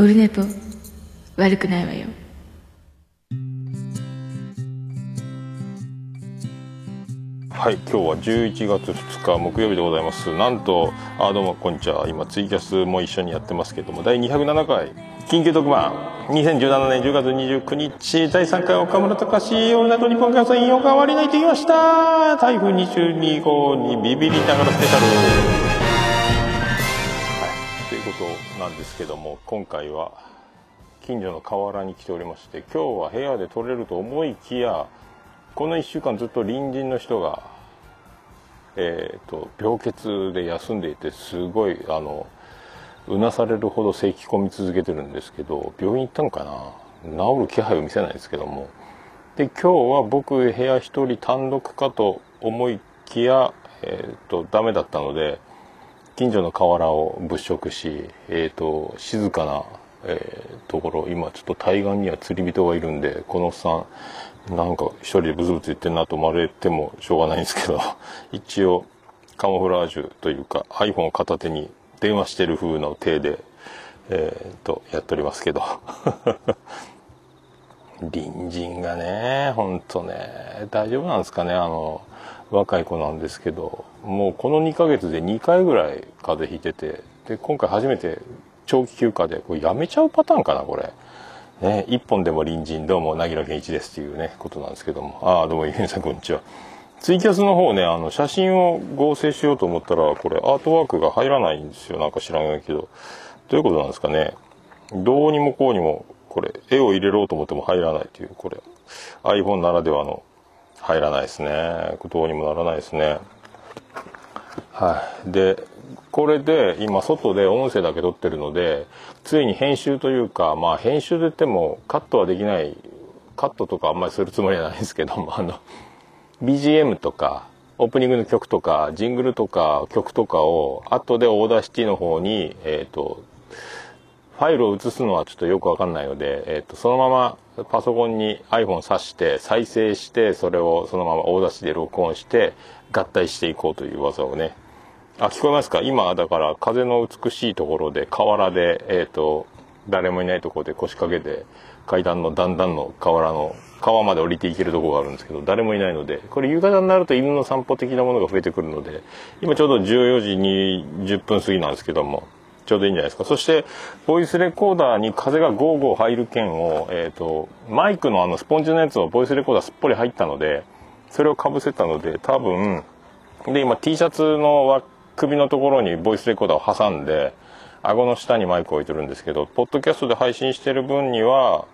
オルネポ悪くないわよ。はい今日は11月2日木曜日でございます。なんとあどうもこんにちは。今ツイキャスも一緒にやってますけども第207回緊急特番。2017年10月29日第3回岡村隆史オールナイト日本キャスト引用が終わりないと言いました。台風22号にビビりながらスペシャル。ことなんですけども今回は近所の河原に来ておりまして今日は部屋で撮れると思いきやこの1週間ずっと隣人の人が、えーと、病欠で休んでいてすごいあのうなされるほど咳き込み続けてるんですけど病院行ったのかな？治る気配を見せないですけども。で今日は僕部屋1人単独かと思いきや、えーと、ダメだったので近所の河原を物色し、えーと静かなえー、ところ今ちょっと対岸には釣り人がいるんでこのおっさんなんか一人でブツブツ言ってんなと思われてもしょうがないんですけど 一応カモフラージュというか iPhone を片手に電話してる風の手でえー、っとやっておりますけど。隣人がねほんとね大丈夫なんですかねあの若い子なんですけどもうこの2ヶ月で2回ぐらい風邪ひいててで今回初めて長期休暇で、これやめちゃうパターンかな、これ。ね、一本でも隣人、どうも、なぎら健一ですっていうね、ことなんですけども。ああ、どうも、ゆみさん、こんにちは。ツイキャスの方ね、あの、写真を合成しようと思ったら、これ、アートワークが入らないんですよ。なんか知らないけど。どういうことなんですかね。どうにもこうにも、これ、絵を入れろうと思っても入らないっていう、これ、iPhone ならではの、入らないですね。どうにもならないですね。はい。で、これで今外で音声だけ撮ってるのでついに編集というかまあ編集で言ってもカットはできないカットとかあんまりするつもりはないんですけども あの BGM とかオープニングの曲とかジングルとか曲とかを後で Audacity の方にえっ、ー、とファイルを移すのはちょっとよくわかんないので、えっ、ー、と、そのままパソコンに iPhone 挿して再生してそれをそのまま大出しで録音して合体していこうという技をね。あ、聞こえますか？今、だから、風の美しいところで、河原で、えっ、ー、と、誰もいないところで腰掛けて、階段の段々の河原の、川まで降りていけるとこがあるんですけど、誰もいないので、これ夕方になると犬の散歩的なものが増えてくるので、今ちょうど14時に10分過ぎなんですけども、ちょうどいいんじゃないですか。そして、ボイスレコーダーに風がゴーゴー入る件を、え、ー、と、マイクのあのスポンジのやつをボイスレコーダーすっぽり入ったので、それをかぶせたので、多分、で、今 T シャツの首のところにボイスレコーダーを挟んで、顎の下にマイクを置いてるんですけど、ポッドキャストで配信してる分には、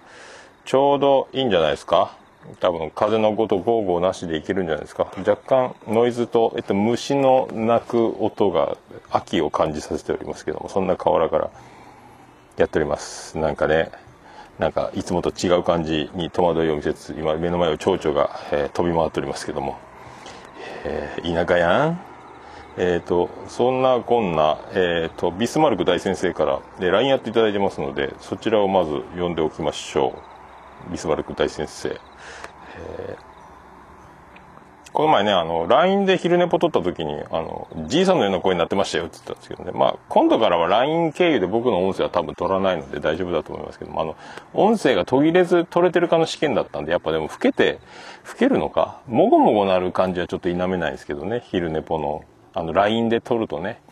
ちょうどいいんじゃないですか多分、風のごとゴーゴーなしでいけるんじゃないですか若干、ノイズと、えっと、虫の鳴く音が秋を感じさせておりますけども、そんな河原からやっております。なんかね、なんか、いつもと違う感じに戸惑いを見せつつ、今、目の前を蝶々が、えー、飛び回っておりますけども、えー、田舎やんえっ、ー、と、そんなこんな、え、ー、と、ビスマルク大先生から、LINE やっていただいてますので、そちらをまず読んでおきましょう。ビスマルク大先生。この前ね、あの、LINE で昼寝ぽ撮った時に、あの、じいさんのような声になってましたよって言ったんですけどね。まあ、今度からは LINE 経由で僕の音声は多分取らないので大丈夫だと思いますけども、あの、音声が途切れず取れてるかの試験だったんで、やっぱでも老けて、老けるのかもごもごなる感じはちょっと否めないですけどね、昼寝ぽの。あの、LINE で撮るとね。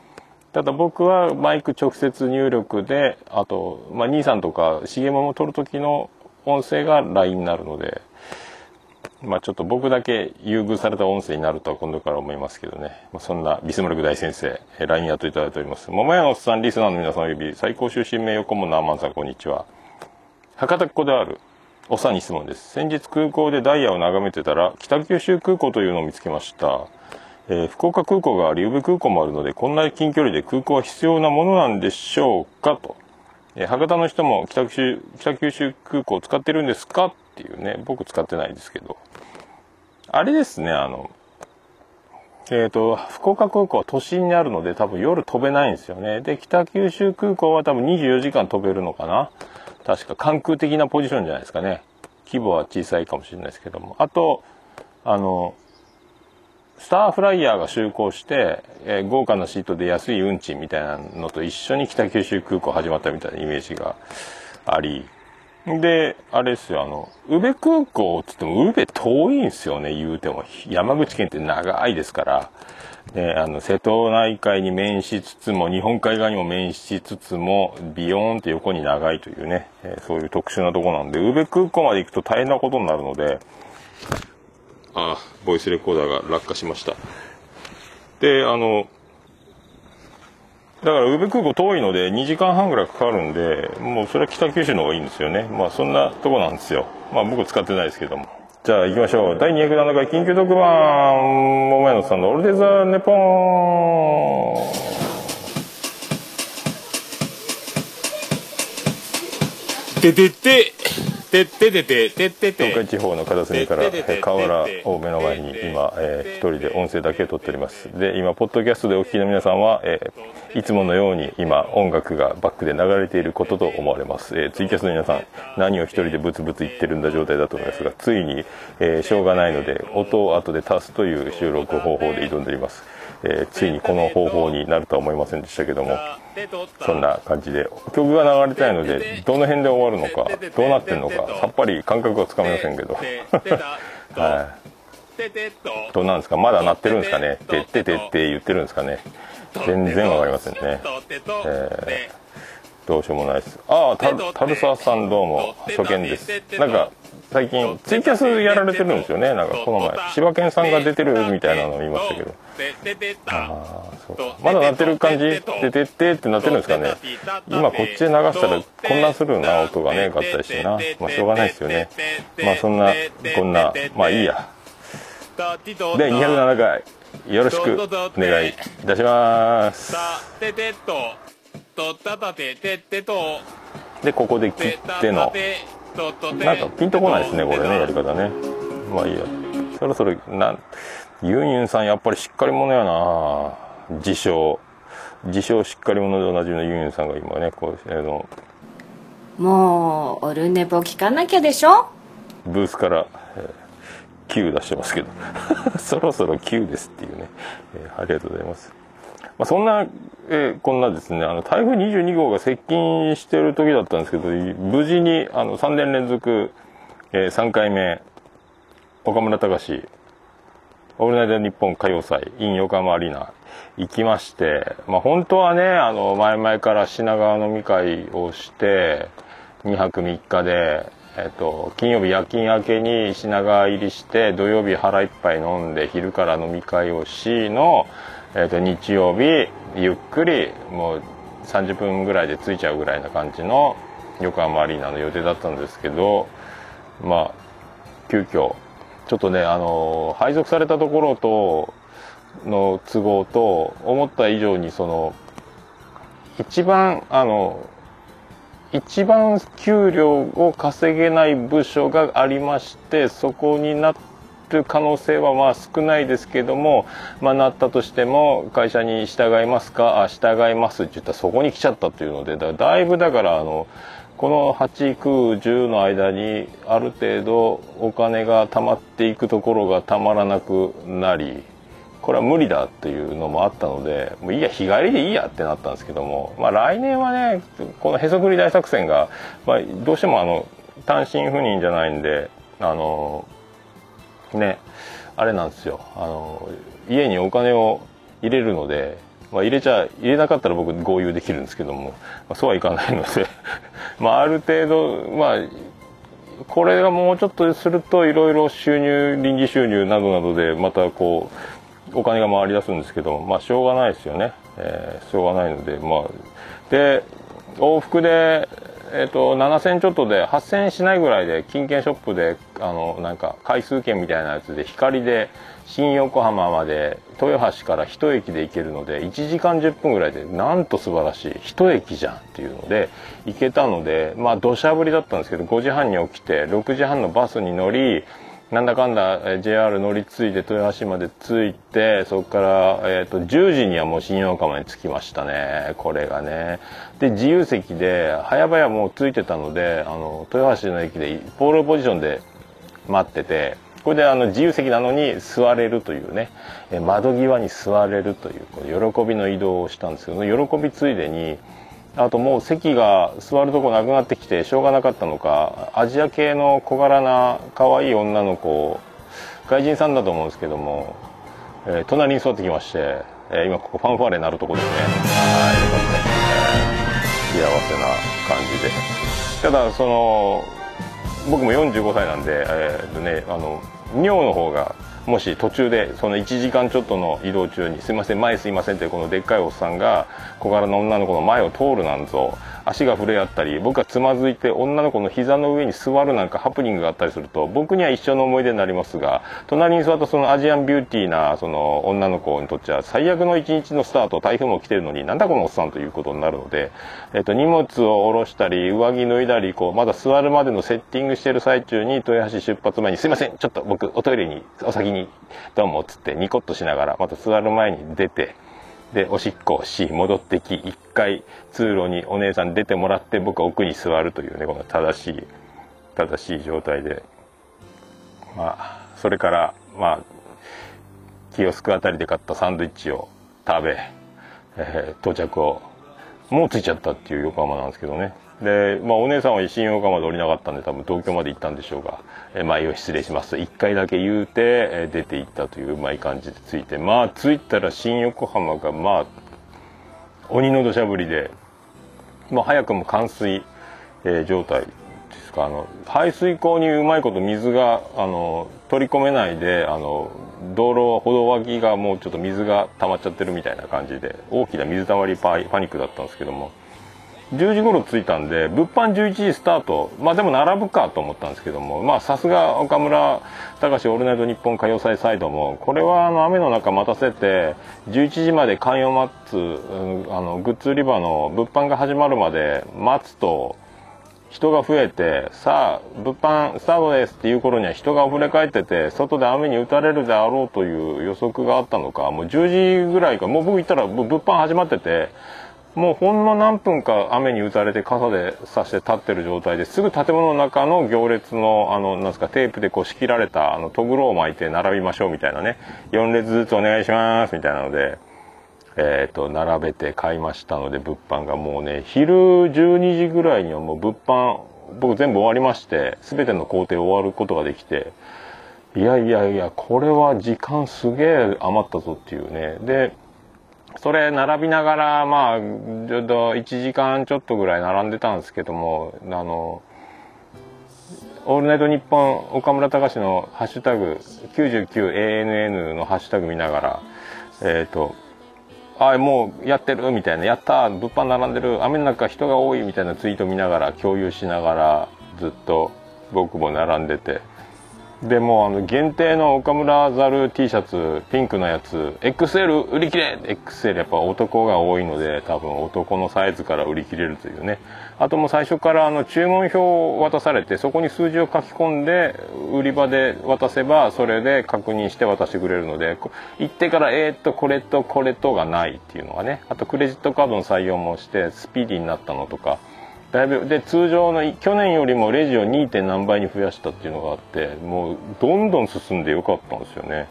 ただ僕はマイク直接入力で、あと、まあ、兄さんとか CM も撮るときの音声が LINE になるので、まあ、ちょっと僕だけ優遇された音声になるとは今度から思いますけどね。まあ、そんなビスマルク大先生、LINE やっていただいております。桃屋のおっさんリスナーの皆さんおよび最高終身名誉顧問のアマンさんこんにちは。博多っ子であるおっさんに質問です。先日空港でダイヤを眺めてたら、北九州空港というのを見つけました。えー、福岡空港があり、宇部空港もあるので、こんな近距離で空港は必要なものなんでしょうかと。えー、博多の人も北九州、北九州空港使ってるんですかっていうね、僕使ってないですけど。あれですね、あの、えっ、ー、と、福岡空港は都心にあるので多分夜飛べないんですよね。で、北九州空港は多分24時間飛べるのかな確か関空的なポジションじゃないですかね。規模は小さいかもしれないですけども。あと、あの、スターフライヤーが就航して、えー豪華なシートで安い運賃みたいなのと一緒に北九州空港始まったみたいなイメージがあり、で、あれですよ、あの、宇部空港って言っても、宇部遠いんですよね、言うても。山口県って長いですから。で、あの、瀬戸内海に面しつつも、日本海側にも面しつつも、ビヨーンって横に長いというね、えそういう特殊なとこなんで、宇部空港まで行くと大変なことになるので、あ、ボイスレコーダーが落下しました。で、あの、だから宇部空港遠いので2時間半ぐらいかかるんで、もうそれは北九州の方がいいんですよね。まあそんなとこなんですよ。まあ僕使ってないですけども。じゃあ行きましょう。第207回緊急特番、桃屋のさんのオールデザーネポーン。てててててててててて。東海地方の片隅からえー河原を目の前に今、えー一人で音声だけ撮っております。で今ポッドキャストでお聞きの皆さんは、えーいつものように今音楽がバックで流れていることと思われます、えーツイキャスの皆さん何を一人でブツブツ言ってるんだ状態だと思いますがついに、えーしょうがないので音を後で足すという収録方法で挑んでおります、えーついにこの方法になるとは思いませんでしたけどもそんな感じで曲が流れたいのでどの辺で終わるのかどうなってんのかさっぱり感覚がつかめませんけど。はい。どうなんですかまだ鳴ってるんですかねてっててって言ってるんですかね。全然わかりませんね。えどうしようもないです。ああた樽沢さんどうも初見です。なんか最近ツイキャスやられてるんですよね。なんかこの前。柴犬さんが出てるみたいなの見ましたけど。ああそうかまだ鳴ってる感じててってってなってるんですかね今こっちで流したら混乱するな音がね合体してなまあしょうがないですよねまあそんなこんなまあいいやで207回よろしくお願いいたしますでここで切っての。なんかピンとこないですねこれねやり方ね。まあいいや。そろそろなんユンユンさんやっぱりしっかり者やな。自称。自称しっかり者でおなじみのユンユンさんが今ねこうあのもうオルネポ聞かなきゃでしょ？ブースから、えー Q 出してますけど。そろそろ Q ですっていうね、えーありがとうございます、まあ、そんな、えーこんなですねあの台風22号が接近してる時だったんですけど無事にあの3年連続、え3回目岡村隆史オールナイトニッポン歌謡祭 in 横浜アリーナ行きまして、まあ本当はね、あの、前々から品川飲み会をして、2泊3日で、えっと、金曜日夜勤明けに品川入りして、土曜日腹いっぱい飲んで、昼から飲み会をしの、えっと、日曜日、ゆっくり、もう30分ぐらいで着いちゃうぐらいな感じの横浜アリーナの予定だったんですけど、まあ、急遽ちょっとねあの配属されたところとの都合と思った以上にその一番あの一番給料を稼げない部署がありましてそこになってる可能性はまあ少ないですけども、まあ、なったとしても会社に従いますかあ従いますって言ったらそこに来ちゃったというのでだだいぶだからあのこの8、9、10の間にある程度お金が貯まっていくところがたまらなくなりこれは無理だっていうのもあったのでもういいや日帰りでいいやってなったんですけども、まあ、来年はねこのへそくり大作戦が、まあ、どうしてもあの単身赴任じゃないんであのねあれなんですよ。あの家にお金を入れるので、まあ、入れちゃ入れなかったら僕合流できるんですけども、まあ、そうはいかないので まあある程度まあこれがもうちょっとするといろいろ収入臨時収入などなどでまたこうお金が回り出すんですけどまあしょうがないですよね、えーしょうがないのでまあで往復でえっと7000ちょっとで8000しないぐらいで金券ショップであのなんか回数券みたいなやつで光で新横浜まで豊橋から1駅で行けるので1時間10分ぐらいでなんと素晴らしい1駅じゃんっていうので行けたのでまあ土砂降りだったんですけど5時半に起きて6時半のバスに乗りなんだかんだえー JR 乗り継いで豊橋まで着いてそこから、えー、と10時にはもう新横浜に着きましたね。これがね。で自由席で早々もう着いてたのであの豊橋の駅でポールポジションで待っててこれであの自由席なのに座れるというね。え窓際に座れるというこの喜びの移動をしたんですけど喜びついでにあともう席が座るとこなくなってきてしょうがなかったのかアジア系の小柄な可愛い女の子外人さんだと思うんですけども、えー隣に座ってきまして、えー今ここファンファーレ鳴るとこですね。はいよかったですね幸せな感じで。ただその僕も45歳なんで、えーとね、あの尿の方がもし途中でその1時間ちょっとの移動中に「すいません前すいません」ってこのでっかいおっさんが小柄な女の子の前を通るなんぞ足が触れ合ったり僕がつまずいて女の子の膝の上に座るなんかハプニングがあったりすると僕には一生の思い出になりますが隣に座ったそのアジアンビューティーなその女の子にとっては最悪の一日のスタート台風も来てるのになんだこのおっさんということになるので、えっと荷物を下ろしたり上着脱いだりこうまだ座るまでのセッティングしてる最中に豊橋出発前に「すいませんちょっと僕おトイレにお先にどうも」っつってニコッとしながらまた座る前に出て。でおしっこし戻ってき一回通路にお姉さん出てもらって僕は奥に座るというねこの正しい正しい状態で。まあそれからまあキオスクあたりで買ったサンドイッチを食べ、えー到着をもう着いちゃったっていう横浜なんですけどね。で、まあ、お姉さんは新横浜で降りなかったんで多分東京まで行ったんでしょうが「えー前を失礼します」と1回だけ言うて、え出て行ったといううまい感じで着いて。まあ着いたら新横浜がまあ鬼の土砂降りで、まあ、早くも冠水、えー状態ですか。あの排水溝にうまいこと水があの取り込めないであの道路歩道脇がもうちょっと水が溜まっちゃってるみたいな感じで大きな水たまりパパニックだったんですけども。10時頃着いたんで物販11時スタート。まあでも並ぶかと思ったんですけどもまあさすが岡村隆史オールナイトニッポン歌謡祭サイドもこれはあの雨の中待たせて11時まで寛容待つ、あのグッズ売り場の物販が始まるまで待つと人が増えてさあ物販スタートですっていう頃には人が溢れ返ってて外で雨に打たれるであろうという予測があったのかもう10時ぐらいかもう僕行ったら物販始まっててもうほんの何分か雨に打たれて傘で差して立ってる状態ですぐ建物の中の行列のあのなんですかテープでこう仕切られたあのトグロを巻いて並びましょうみたいなね4列ずつお願いしますみたいなので。えー、と並べて買いましたので物販がもうね昼12時ぐらいにはもう物販僕全部終わりまして全ての工程終わることができていやいやいやこれは時間すげえ余ったぞっていうねでそれ並びながらまあちょっと1時間ちょっとぐらい並んでたんですけどもあの「オールナイトニッポン」岡村隆史の「ハッシュタグ #99ANN」のハッシュタグ見ながらえっ、とあもうやってるみたいなやった物販並んでる雨の中人が多いみたいなツイート見ながら共有しながらずっと僕も並んでて。でもあの限定の岡村ザル T シャツピンクのやつ XL 売り切れ! XL やっぱ男が多いので多分男のサイズから売り切れるというね。あともう最初からあの注文表を渡されてそこに数字を書き込んで売り場で渡せばそれで確認して渡してくれるので行ってからえっとこれとこれとがないっていうのがね。あとクレジットカードの採用もしてスピーディーになったのとか。だいぶで通常の去年よりもレジを 2. 点何倍に増やしたっていうのがあってもうどんどん進んでよかったんですよね、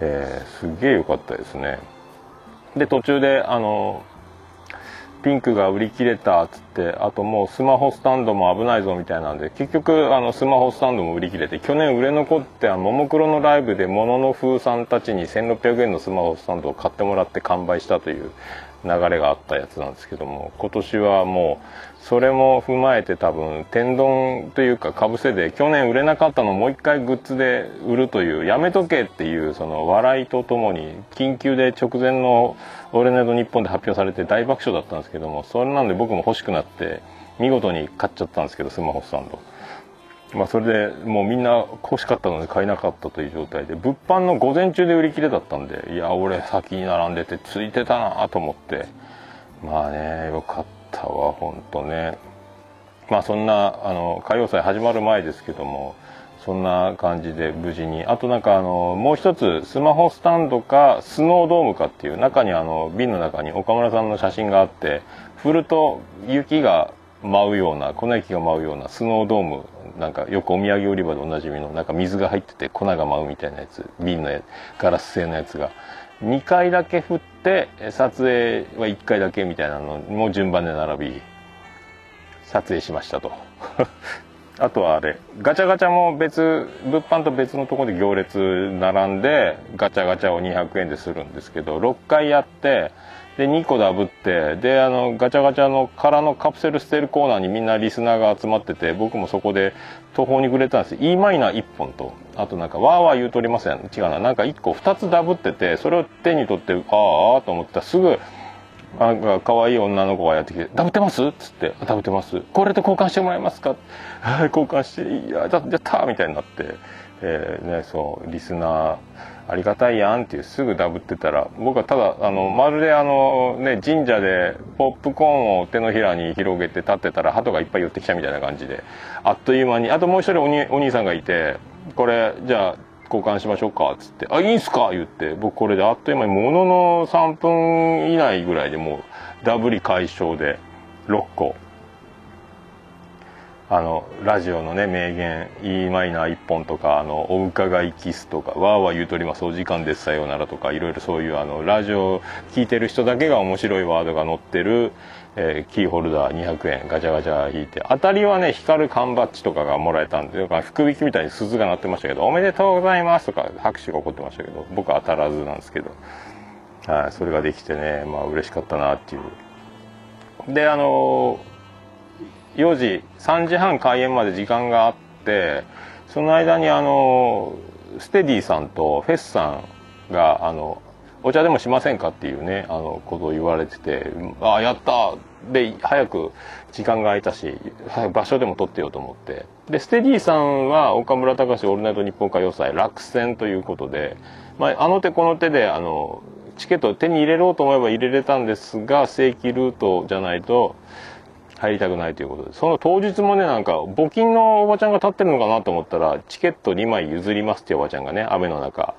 えーすげえよかったですねで途中であのピンクが売り切れたっつってあともうスマホスタンドも危ないぞみたいなんで結局あのスマホスタンドも売り切れて去年売れ残ってあのももクロのライブでものの風さんたちに1600円のスマホスタンドを買ってもらって完売したという流れがあったやつなんですけども今年はもうそれも踏まえて多分天丼というかかぶせで去年売れなかったのをもう一回グッズで売るというやめとけっていうその笑いとともに緊急で直前の「オールナイトニッポン」で発表されて大爆笑だったんですけどもそれなんで僕も欲しくなって見事に買っちゃったんですけどスマホスタンド。まあそれでもうみんな欲しかったので買えなかったという状態で物販の午前中で売り切れだったんでいや俺先に並んでてついてたなと思ってまあねよかったわ本当ねまあそんなあの歌謡祭始まる前ですけどもそんな感じで無事に。あとなんかあのもう一つスマホスタンドかスノードームかっていう中にあの瓶の中に岡村さんの写真があって振ると雪が舞うような粉雪が舞うようなスノードームなんかよくお土産売り場でおなじみのなんか水が入ってて粉が舞うみたいなやつ瓶のガラス製のやつが。2回だけ振って撮影は1回だけみたいなのも順番で並び撮影しましたと。あとはあれガチャガチャも別物販と別のとこで行列並んでガチャガチャを200円でするんですけど6回やってで2個ダブってであのガチャガチャの空のカプセル捨てるコーナーにみんなリスナーが集まってて僕もそこで途方に暮れたんです。E マイナー1本と。あとなんかワーワー言うとりません違うななんか1個2つダブっててそれを手に取ってああと思ったらすぐなんか可愛い女の子がやってきて「ダブってます?」っつって「ダブってますこれで交換してもらえますか?」はい交換して「いやだやった!」みたいになって、えーね、そうリスナーありがたいやんっていうすぐダブってたら僕はただあのまるであのね神社でポップコーンを手のひらに広げて立ってたら鳩がいっぱい寄ってきたみたいな感じであっという間にあともう一人おにお兄さんがいてこれじゃあ交換しましょうかっつって「あいいんすか?」言って。僕これであっという間にものの3分以内ぐらいでもうダブり解消で6個。あのラジオのね名言 E マイナー1本とかあのお伺いキスとかわーわー言うとります。お時間ですさようならとかいろいろそういうあのラジオ聞いてる人だけが面白いワードが載ってる、えーキーホルダー200円ガチャガチャ引いて当たりはね光る缶バッジとかがもらえたんで福引きみたいに鈴が鳴ってましたけど「おめでとうございます」とか拍手が起こってましたけど僕は当たらずなんですけど、はい、それができてねまあ嬉しかったなっていう。であの4時3時半開演まで時間があってその間にあのステディさんとフェスさんがあのお茶でもしませんかっていうねあのことを言われててああやったで早く時間が空いたし場所でも取ってようと思って。でステディさんは岡村隆史オールナイトニッポン歌謡祭落選ということで、まあ、あの手この手であのチケットを手に入れようと思えば入れれたんですが正規ルートじゃないと入りたくないということで。その当日もねなんか募金のおばちゃんが立ってるのかなと思ったらチケット2枚譲りますっておばちゃんがね雨の中、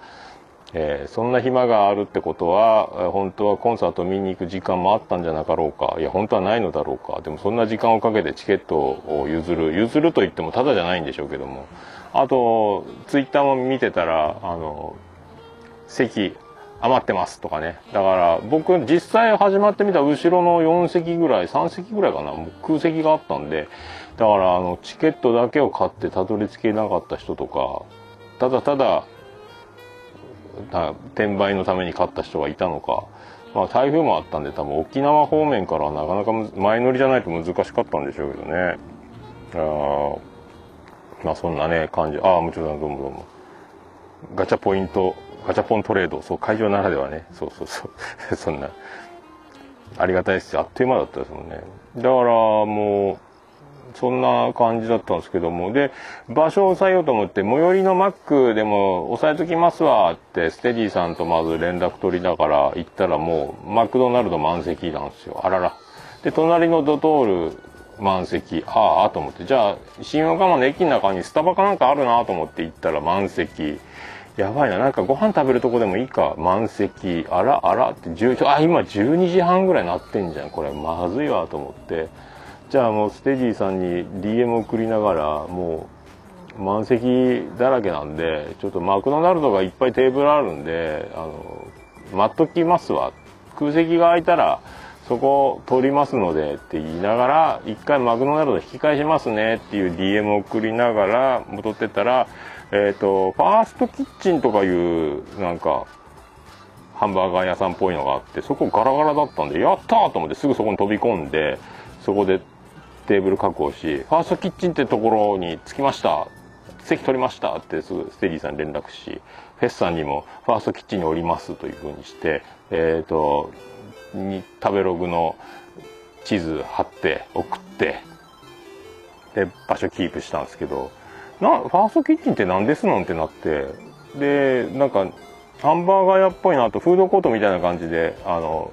えーそんな暇があるってことは本当はコンサート見に行く時間もあったんじゃなかろうか。いや本当はないのだろうか。でもそんな時間をかけてチケットを譲る譲ると言ってもただじゃないんでしょうけども。あとツイッターも見てたらあの席余ってますとかね。だから僕実際始まってみた後ろの4席ぐらい3席ぐらいかな。空席があったんで。だからあのチケットだけを買ってたどり着けなかった人とかただただ転売のために買った人がいたのか。まあ台風もあったんで多分沖縄方面からはなかなか前乗りじゃないと難しかったんでしょうけどね。あまあそんなね感じ。ああもちろんどうもどうも。ガチャポイントガチャポントレード。そう会場ならではね。そうそうそう。そんな。ありがたいです。よあっという間だったですもんね。だからもうそんな感じだったんですけども。で場所を押さえようと思って最寄りのマックでも押さえときますわってステディさんとまず連絡取りながら行ったらもうマクドナルド満席なんですよ。あらら。で隣のドトール満席。ああと思って。じゃあ新横浜の駅の中にスタバかなんかあるなと思って行ったら満席。やばいな。なんかご飯食べるとこでもいいか。満席。あらあらって10あ今12時半ぐらいなってんじゃん。これまずいわと思って。じゃあもうステディさんに DM 送りながらもう満席だらけなんでちょっとマクドナルドがいっぱいテーブルあるんであの待っときますわ。空席が空いたらそこ取りますのでって言いながら一回マクドナルド引き返しますねっていう DM を送りながら戻ってったらえっ、とファーストキッチンとかいうなんかハンバーガー屋さんっぽいのがあってそこガラガラだったんでやったーと思ってすぐそこに飛び込んでそこでテーブル確保しファーストキッチンってところに着きました。席取りました。ってすぐステディさんに連絡しフェスさんにもファーストキッチンにおりますというふうにしてえっ、とに食べログの地図貼って送ってで場所キープしたんですけどなファーストキッチンって何ですのんってなってでなんかハンバーガー屋っぽいなとフードコートみたいな感じであの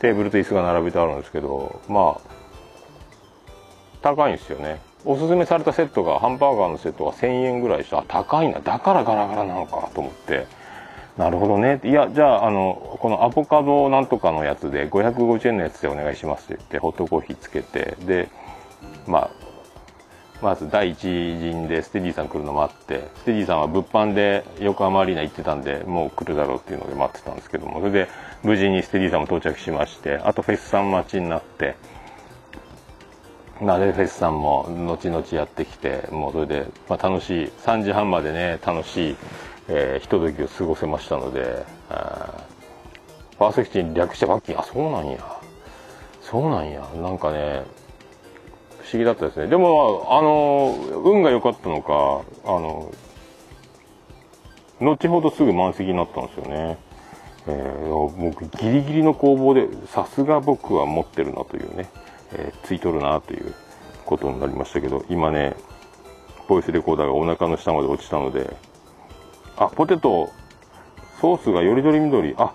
テーブルと椅子が並べてあるんですけどまあ高いんですよね。おすすめされたセットがハンバーガーのセットが1000円ぐらいした。あ高いな。だからガラガラなのかと思って。なるほどね。いやじゃああのこのアボカドなんとかのやつで550円のやつでお願いしますって言ってホットコーヒーつけてでまあまず第一陣でステディさん来るのもあってステディさんは物販で横浜アリーナ行ってたんでもう来るだろうっていうので待ってたんですけどもそれで無事にステディさんも到着しましてあとフェスさん待ちになってまあでフェスさんも後々やってきてもうそれで、まあ、楽しい3時半までね楽しい、えーひとときを過ごせましたのであーパーセクティに略してバッキンあそうなんや。そうなんや。なんかね不思議だったですね。でもあの運が良かったのかあの後ほどすぐ満席になったんですよね、えー僕ギリギリの攻防でさすが僕は持ってるなというね、えーついとるなということになりましたけど今ねボイスレコーダーがお腹の下まで落ちたのであポテトソースがよりどりみどりあ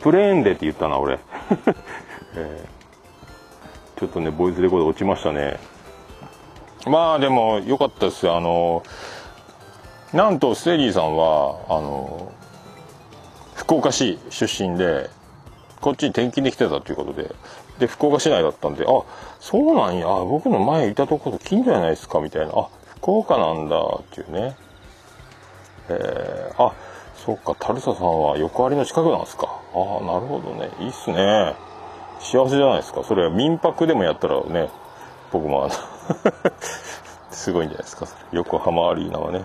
プレーンでって言ったな俺、えーちょっとねボイスレコーダー落ちましたね。まあでも良かったですよ。あのなんとステリーさんはあの福岡市出身でこっちに転勤できてたということでで福岡市内だったんであそうなんや。僕の前いたとこと近所じゃないですかみたいな。あ福岡なんだっていうね。えー、あそっかタルサさんは横割りの近くなんですか。ああなるほどね。いいっすね。幸せじゃないですか。それは民泊でもやったらね僕もあの すごいんじゃないですか。横浜アリーナはね。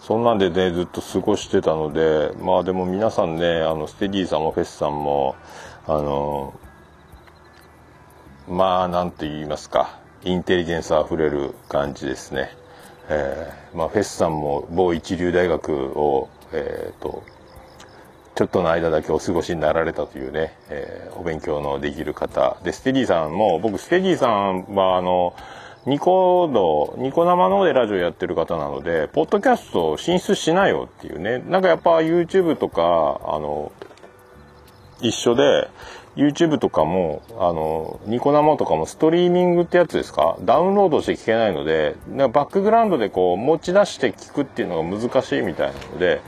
そんなんでねずっと過ごしてたのでまあでも皆さんねあのステディさんもフェスさんもあのまあなんて言いますか。インテリジェンスあふれる感じですね。えーまあ、フェスさんも某一流大学を、えー、とちょっとの間だけお過ごしになられたというね、えーお勉強のできる方でステディさんも僕ステディさんはあのニコ動ニコ生の方でラジオやってる方なのでポッドキャスト進出しないよっていうね。なんかやっぱ YouTube とかあの一緒で YouTube とかもあのニコ生とかもストリーミングってやつですか？ダウンロードして聞けないのでなんかバックグラウンドでこう持ち出して聞くっていうのが難しいみたいなので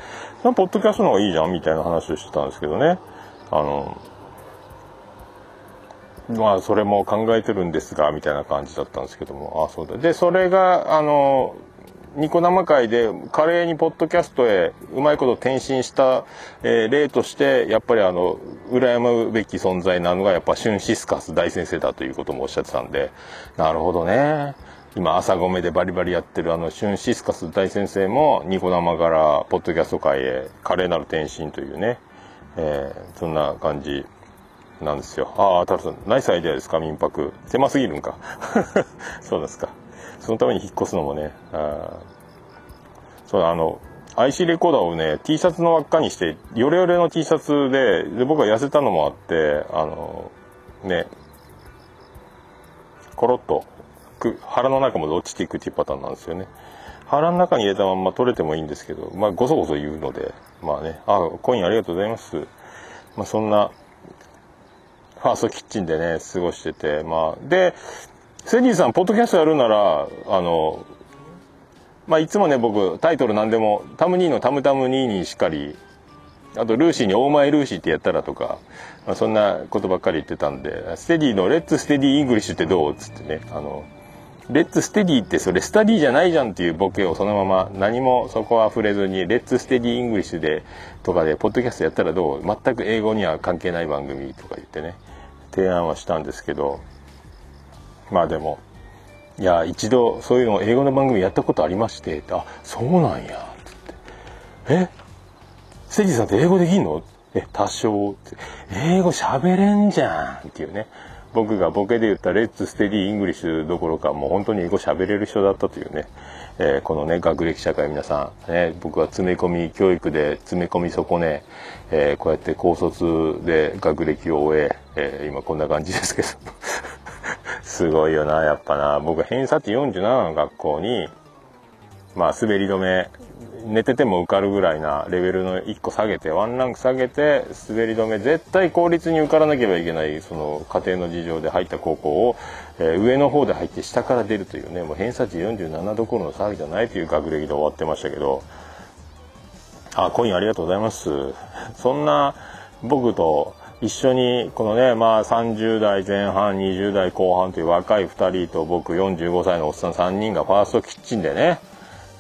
なポッドキャストの方がいいじゃんみたいな話をしてたんですけどね。あのまあそれも考えてるんですがみたいな感じだったんですけども。あそうだ。でそれがあのニコ生会で華麗にポッドキャストへうまいこと転身した、えー例としてやっぱりあの羨むべき存在なのがやっぱシュンシスカス大先生だということもおっしゃってたんでなるほどね今朝ごめでバリバリやってるあのシュンシスカス大先生もニコ生からポッドキャスト界へ華麗なる転身というね、えーそんな感じなんですよ。ああ、タルさん、ナイスアイデアですか、民泊。狭すぎるんか？そうですか。そのために引っ越すのもね、あそうあの、IC レコーダーをね、T シャツの輪っかにして、ヨレヨレの T シャツで、で僕は痩せたのもあって、あの、ね、コロッとく腹の中まで落ちていくっていうパターンなんですよね。腹の中に入れたまんま取れてもいいんですけど、まあ、ごそごそ言うので、まあね、あ、コインありがとうございます。まあ、そんな、ファーストキッチンでね、過ごしてて、まあ、で、ステディさん、ポッドキャストやるなら、あの、まあ、いつもね、僕、タイトルなんでも、タムニーのタムタムニーにしっかり、あと、ルーシーに Oh my Lucy ってやったらとか、まあ、そんなことばっかり言ってたんで、ステディの Let's Steady English ってどうっつってね、あの、 Let's Steady ってそれ study じゃないじゃんっていうボケをそのまま何もそこは触れずに Let's Steady English でとかでポッドキャストやったらどう全く英語には関係ない番組とか言ってね提案はしたんですけどまあでも。いや一度そういうの英語の番組やったことありましてってあそうなんや。つってえ？ステディさんって英語できんの？え多少。って英語喋れんじゃんっていうね。僕がボケで言った Let's Steady English どころかもう本当に英語喋れる人だったというね、えーこのね学歴社会皆さん、ね、僕は詰め込み教育で詰め込み損ね、えーこうやって高卒で学歴を終ええー今こんな感じですけど。すごいよなやっぱな。僕偏差値47の学校にまあ滑り止め寝てても受かるぐらいなレベルの1個下げてワンランク下げて滑り止め絶対公立に受からなければいけないその家庭の事情で入った高校を、えー上の方で入って下から出るというねもう偏差値47どころの騒ぎじゃないという学歴で終わってましたけど。あコインありがとうございます。そんな僕と一緒にこのねまあ30代前半20代後半という若い2人と僕45歳のおっさん3人がファーストキッチンでね、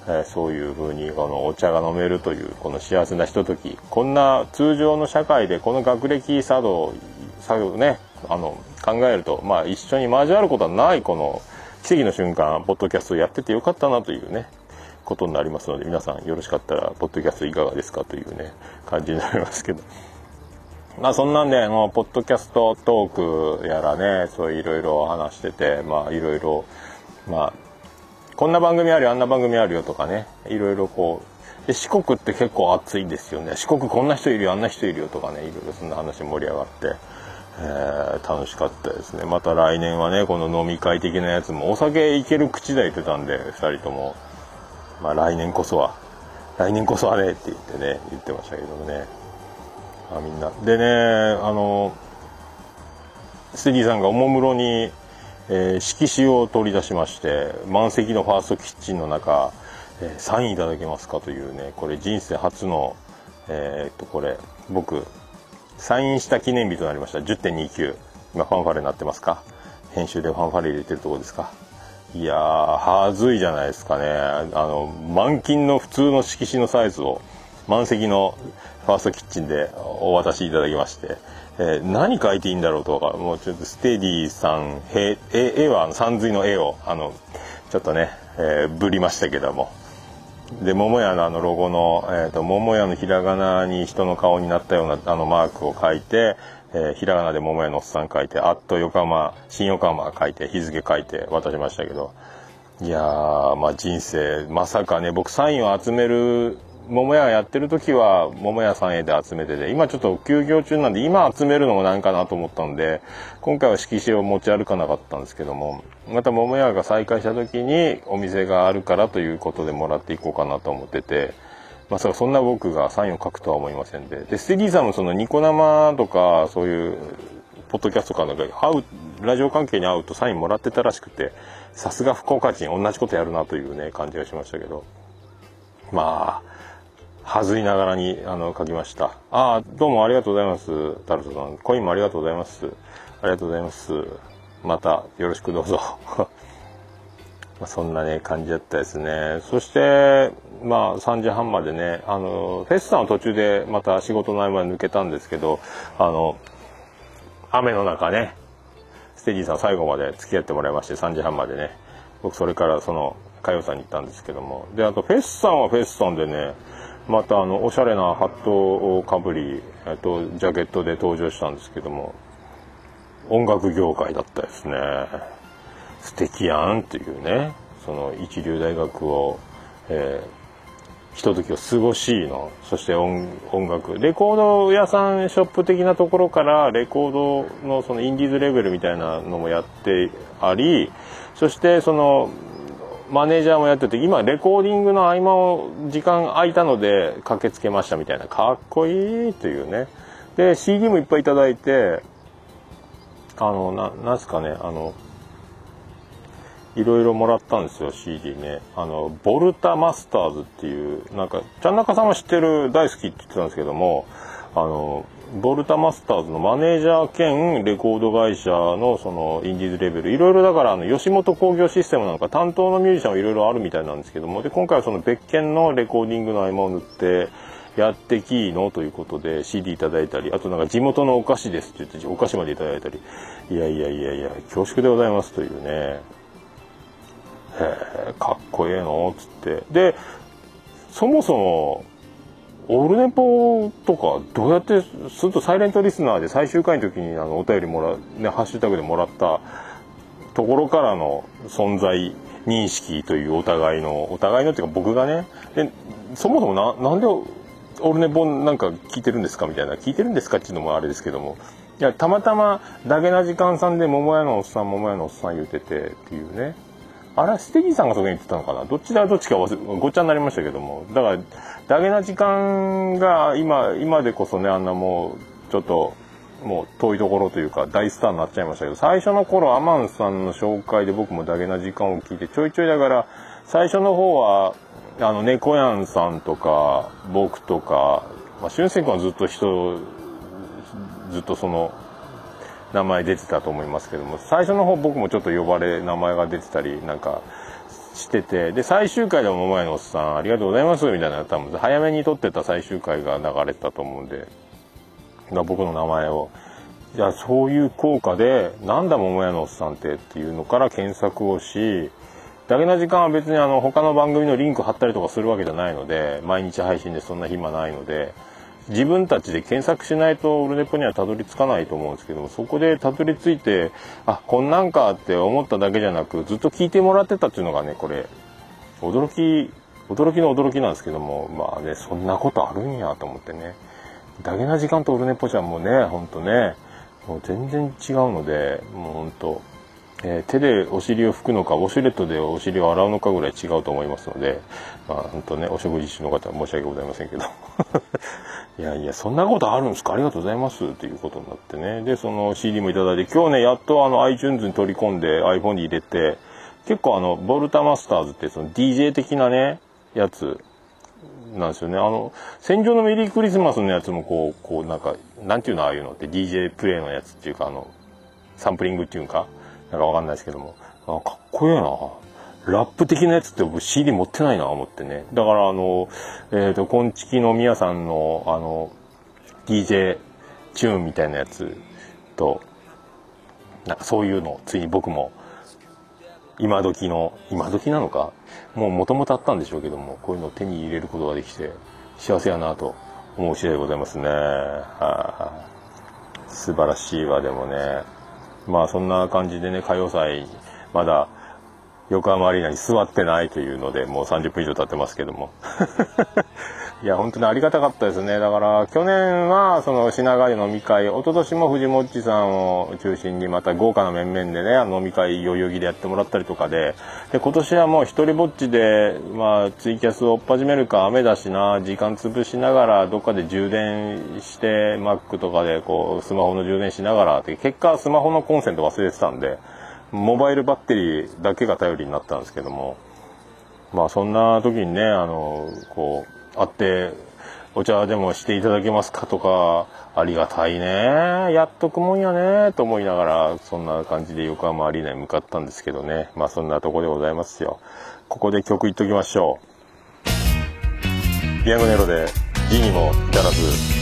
えーそういう風にこのお茶が飲めるというこの幸せなひととき。こんな通常の社会でこの学歴作動作業ねあの考えるとまあ一緒に交わることはないこの奇跡の瞬間ポッドキャストやっててよかったなというねことになりますので皆さんよろしかったらポッドキャストいかがですかというね感じになりますけど。まあそんなんであのポッドキャストトークやらねそういろいろ話しててまあいろいろまあこんな番組あるよあんな番組あるよとかねいろいろこうで四国って結構暑いんですよね。四国こんな人いるよあんな人いるよとかねいろいろそんな話盛り上がって、えー楽しかったですね。また来年はねこの飲み会的なやつもお酒いける口だ言ってたんで2人とも。まあ来年こそは来年こそはねって言ってね言ってましたけどもね。あみんな。でねあのステディさんがおもむろに、えー色紙を取り出しまして満席のファーストキッチンの中、えーサインいただけますかというねこれ人生初のえーっとこれ僕サインした記念日となりました。10.29今ファンファレになってますか？編集でファンファレ入れてるとこですか？いやーはずいじゃないですかね。あの満金の普通の色紙のサイズを満席のファーストキッチンでお渡しいただきまして、えー何書いていいんだろうとかもうちょっとステディさん絵はあの山水の絵をあのちょっとね、えーぶりましたけども。で桃屋のあのロゴの、えー、と桃屋のひらがなに人の顔になったようなあのマークを書いて、えーひらがなで桃屋のおっさん書いて「あっと横浜新横浜」書いて日付書いて渡しましたけど。いやまあ人生まさかね僕サインを集める桃屋やってる時は桃屋さんへで集めてて今ちょっと休業中なんで今集めるのもなんかなと思ったんで今回は色紙を持ち歩かなかったんですけどもまた桃屋が再開した時にお店があるからということでもらっていこうかなと思っててまさかそんな僕がサインを書くとは思いませんででステディーさんもそのニコ生とかそういうポッドキャストかなんか会うラジオ関係に会うとサインもらってたらしくてさすが福岡人同じことやるなというね感じがしましたけど。まあはずいながらにあの書きました。ああどうもありがとうございますタルトさん。コインもありがとうございます。ありがとうございます。またよろしくどうぞ。まあそんなね感じだったですね。そしてまあ3時半までねあのフェスさんは途中でまた仕事の合間に抜けたんですけどあの雨の中ねステディさん最後まで付き合ってもらいまして3時半までね。僕それからその佳代さんに行ったんですけども。であとフェスさんはフェスさんでねまたあのおしゃれなハットをかぶり、えっと、ジャケットで登場したんですけども音楽業界だったですね。素敵やんっていうね。その一流大学を、えーひとときを過ごしのそして音音楽。レコード屋さんショップ的なところからレコードのそのインディーズレベルみたいなのもやってありそしてそのマネージャーもやってて今レコーディングの合間を時間空いたので駆けつけましたみたいな。かっこいいというね。で CD もいっぱいいただいてあのななんすかねあのいろいろもらったんですよ CD ね。あのボルタマスターズっていうなんかちゃん中さんも知ってる大好きって言ってたんですけどもあのボルタマスターズのマネージャー兼レコード会社のそのインディーズレベル。いろいろだからあの吉本興業システムなんか担当のミュージシャンはいろいろあるみたいなんですけども。で今回はその別件のレコーディングの合間を縫ってやってきいのということで CD いただいたりあとなんか地元のお菓子ですって言ってお菓子までいただいたり。いやいやいやいや恐縮でございますというね。へえかっこええの？っつって。でそもそもオールネポとかどうやってするとサイレントリスナーで最終回の時にあのお便りもらねハッシュタグでもらったところからの存在認識というお互いのお互いのっていうか僕がねでそもそもななんでオールネポなんか聞いてるんですかみたいな聞いてるんですかっていうのもあれですけども。いやたまたまダゲな時間さんで桃屋のおっさん桃屋のおっさん言うててっていうね。あれはステディさんがそこに言ってたのかな？どっちだどっちかごっちゃになりましたけども。だからダゲな時間が今今でこそねあんなもうちょっともう遠いところというか大スターになっちゃいましたけど最初の頃アマンさんの紹介で僕もダゲな時間を聞いてちょいちょいだから最初の方はあの猫やんさんとか僕とか、まあ、俊介君はずっと人ずっとその名前出てたと思いますけども最初の方僕もちょっと呼ばれ名前が出てたりなんかしててで最終回でも前のおっさんありがとうございますみたいな多分早めに撮ってた最終回が流れてたと思うんで僕の名前を。じゃあそういう効果でなんだ桃屋のおっさんってっていうのから検索をしだけな時間は別にあの他の番組のリンク貼ったりとかするわけじゃないので毎日配信でそんな暇ないので自分たちで検索しないとオルネポにはたどり着かないと思うんですけどそこでたどり着いてあこんなんかって思っただけじゃなくずっと聞いてもらってたっていうのがねこれ驚き驚きの驚きなんですけどもまあねそんなことあるんやと思ってね。だけな時間とオルネポちゃんもねほんとね。もう全然違うのでもうほんとえー、手でお尻を拭くのかウォシュレットでお尻を洗うのかぐらい違うと思いますので、まあ、本当ねお食事中の方は申し訳ございませんけど。いやいやそんなことあるんですか？ありがとうございます。ということになってね。でその CD もいただいて今日ねやっとあの iTunes に取り込んで iPhone に入れて結構あのボルタマスターズってその DJ 的なねやつなんですよね。あの、戦場のメリークリスマスのやつもこう、こうなんか、なんていうのああいうのって DJ プレイのやつっていうか、あの、サンプリングっていうか、なんかわかんないですけども、あかっこいいな。ラップ的なやつって僕 CD 持ってないな思ってね。だからあの、えっ、ー、と、こんちきのみやさんのあの、DJ チューンみたいなやつと、なんかそういうのついに僕も、今時の、今時なのか？もう元々あったんでしょうけども、こういうのを手に入れることができて、幸せやなと思う次第でございますね。はあ、素晴らしいわ、でもね。まあそんな感じでね歌謡祭まだ横浜アリーナに座ってないというのでもう30分以上経ってますけども。いや本当にありがたかったですね。だから去年はその品川で飲み会一昨年も藤もっちさんを中心にまた豪華な面々でね飲み会代々木でやってもらったりとかでで今年はもう一人ぼっちで、まあ、ツイキャスを追っ始めるか雨だしな時間潰しながらどっかで充電して Mac とかでこうスマホの充電しながらって結果スマホのコンセント忘れてたんでモバイルバッテリーだけが頼りになったんですけどもまあそんな時にねあのこう会ってお茶でもしていただけますかとかありがたいねやっとくもんやねと思いながらそんな感じで横浜アリーナに向かったんですけどねまあそんなとこでございますよ。ここで曲いっときましょう。ピアノネロで「字にも至らず」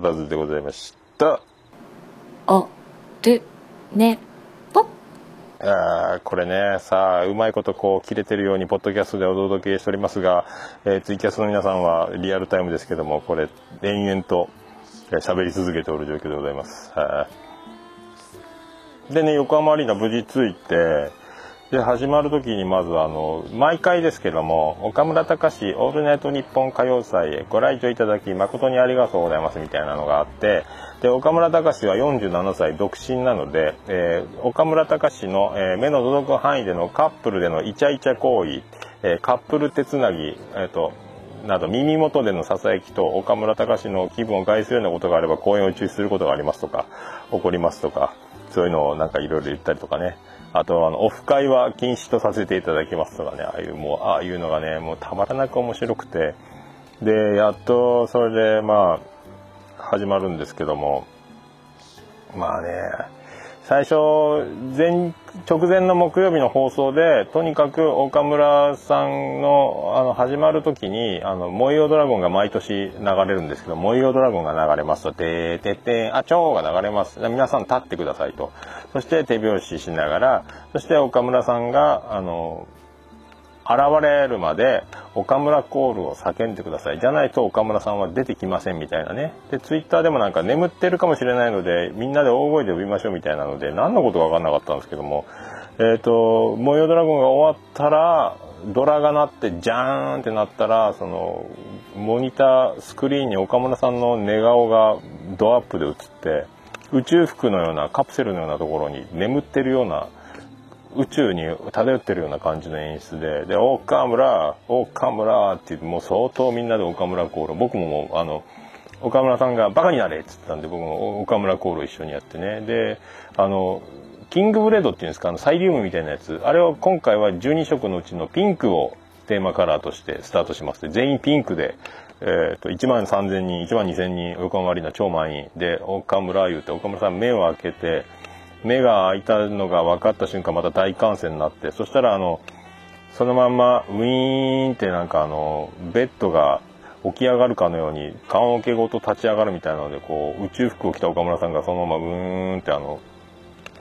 らずでございました。おるねぽあーこれねさあうまいことこう切れてるようにポッドキャストでお届けしておりますが、えーツイキャスの皆さんはリアルタイムですけどもこれ延々とえー喋り続けておる状況でございます。はい。でね横浜アリーナ無事着いてで始まる時にまずあの毎回ですけども岡村隆史オールナイトニッポン歌謡祭へご来場いただき誠にありがとうございますみたいなのがあってで岡村隆史は47歳独身なので、えー岡村隆史の、えー目の届く範囲でのカップルでのイチャイチャ行為、えーカップル手つなぎ、えーとなど耳元でのささやきと岡村隆史の気分を害するようなことがあれば公演を中止することがありますとか起こりますとかそういうのをなんかいろいろ言ったりとかね。あとあのオフ会は禁止とさせていただきますとかねああいうもうああいうのがねもうたまらなく面白くて。でやっとそれでまあ始まるんですけども。まあね最初前直前の木曜日の放送でとにかく岡村さんのあの始まる時に「あの燃えよドラゴン」が毎年流れるんですけど「燃えよドラゴン」が流れますと「てーてってんあちょー」が流れます。皆さん立ってくださいと。そして手拍子しながらそして岡村さんがあの現れるまで岡村コールを叫んでください。じゃないと岡村さんは出てきませんみたいなね。でツイッターでもなんか眠ってるかもしれないのでみんなで大声で呼びましょうみたいなので何のことか分かんなかったんですけども。えっ、と「模様ドラゴン」が終わったらドラが鳴ってジャーンってなったらそのモニタースクリーンに岡村さんの寝顔がドアップで映って宇宙服のようなカプセルのようなところに眠ってるような宇宙に漂ってるような感じの演出で、で、岡村、岡村って言って、もう相当みんなで岡村コール、僕ももう、あの、岡村さんがバカになれって言ったんで、僕も岡村コール一緒にやってね。で、あの、キングブレードっていうんですか、あの、サイリウムみたいなやつ、あれを今回は12色のうちのピンクをテーマカラーとしてスタートします。で全員ピンクで、えー、と1万3000人1万2000人横浜アリーナ超満員。で岡村言うて岡村さん目を開けて目が開いたのが分かった瞬間また大歓声になってそしたらあのそのまんまウィーンってなんかあのベッドが起き上がるかのように棺桶ごと立ち上がるみたいなのでこう宇宙服を着た岡村さんがそのままうーんってあの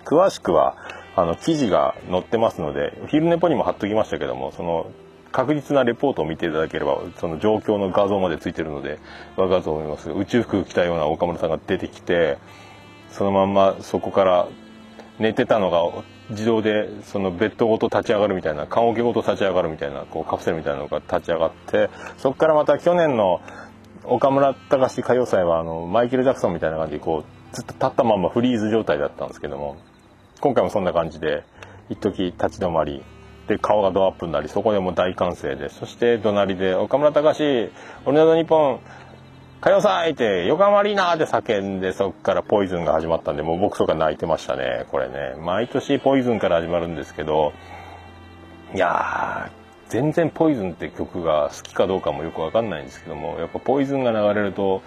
詳しくはあの記事が載ってますので昼寝ポにも貼っときましたけどもその確実なレポートを見ていただければその状況の画像までついてるので分かると思います宇宙服着たような岡村さんが出てきてそのまんまそこから寝てたのが自動でそのベッドごと立ち上がるみたいな棺桶ごと立ち上がるみたいなこうカプセルみたいなのが立ち上がってそこからまた去年の岡村隆史歌謡祭はあのマイケル・ジャクソンみたいな感じでこうずっと立ったままフリーズ状態だったんですけども今回もそんな感じで一時立ち止まりで顔がドアップになりそこでも大歓声でそして隣で「岡村隆史俺の日本歌謡祭!」って「横浜アリーナ!」って叫んでそこからポイズンが始まったんでもう僕とか泣いてましたねこれね毎年ポイズンから始まるんですけどいやー全然ポイズンって曲が好きかどうかもよくわかんないんですけどもやっぱポイズンが流れると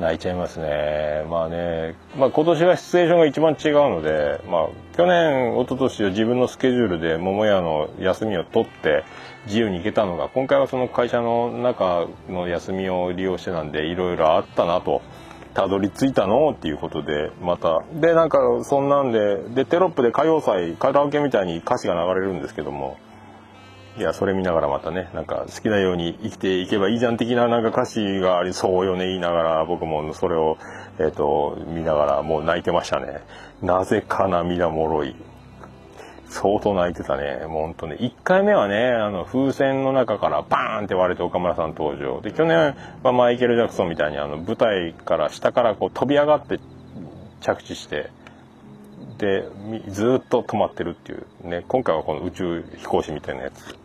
泣いちゃいますね。まあね、まあ、今年はシチュエーションが一番違うので、まあ、去年一昨年は自分のスケジュールで桃屋の休みを取って自由に行けたのが今回はその会社の中の休みを利用してなんでいろいろあったなと。たどり着いたの？っていうことでまた。でなんかそんなんででテロップで歌謡祭カラオケみたいに歌詞が流れるんですけども。いやそれ見ながらまたねなんか好きなように生きていけばいいじゃん的ななんか歌詞がありそうよね言いながら僕もそれを、えー、と見ながらもう泣いてましたねなぜか涙もろい相当泣いてたね。もうほんとね。1回目はね、あの、風船の中からバーンって割れて岡村さん登場。で、去年はマイケル・ジャクソンみたいにあの、舞台から下からこう飛び上がって着地して、で、ずっと止まってるっていう。ね、今回はこの宇宙飛行士みたいなやつ。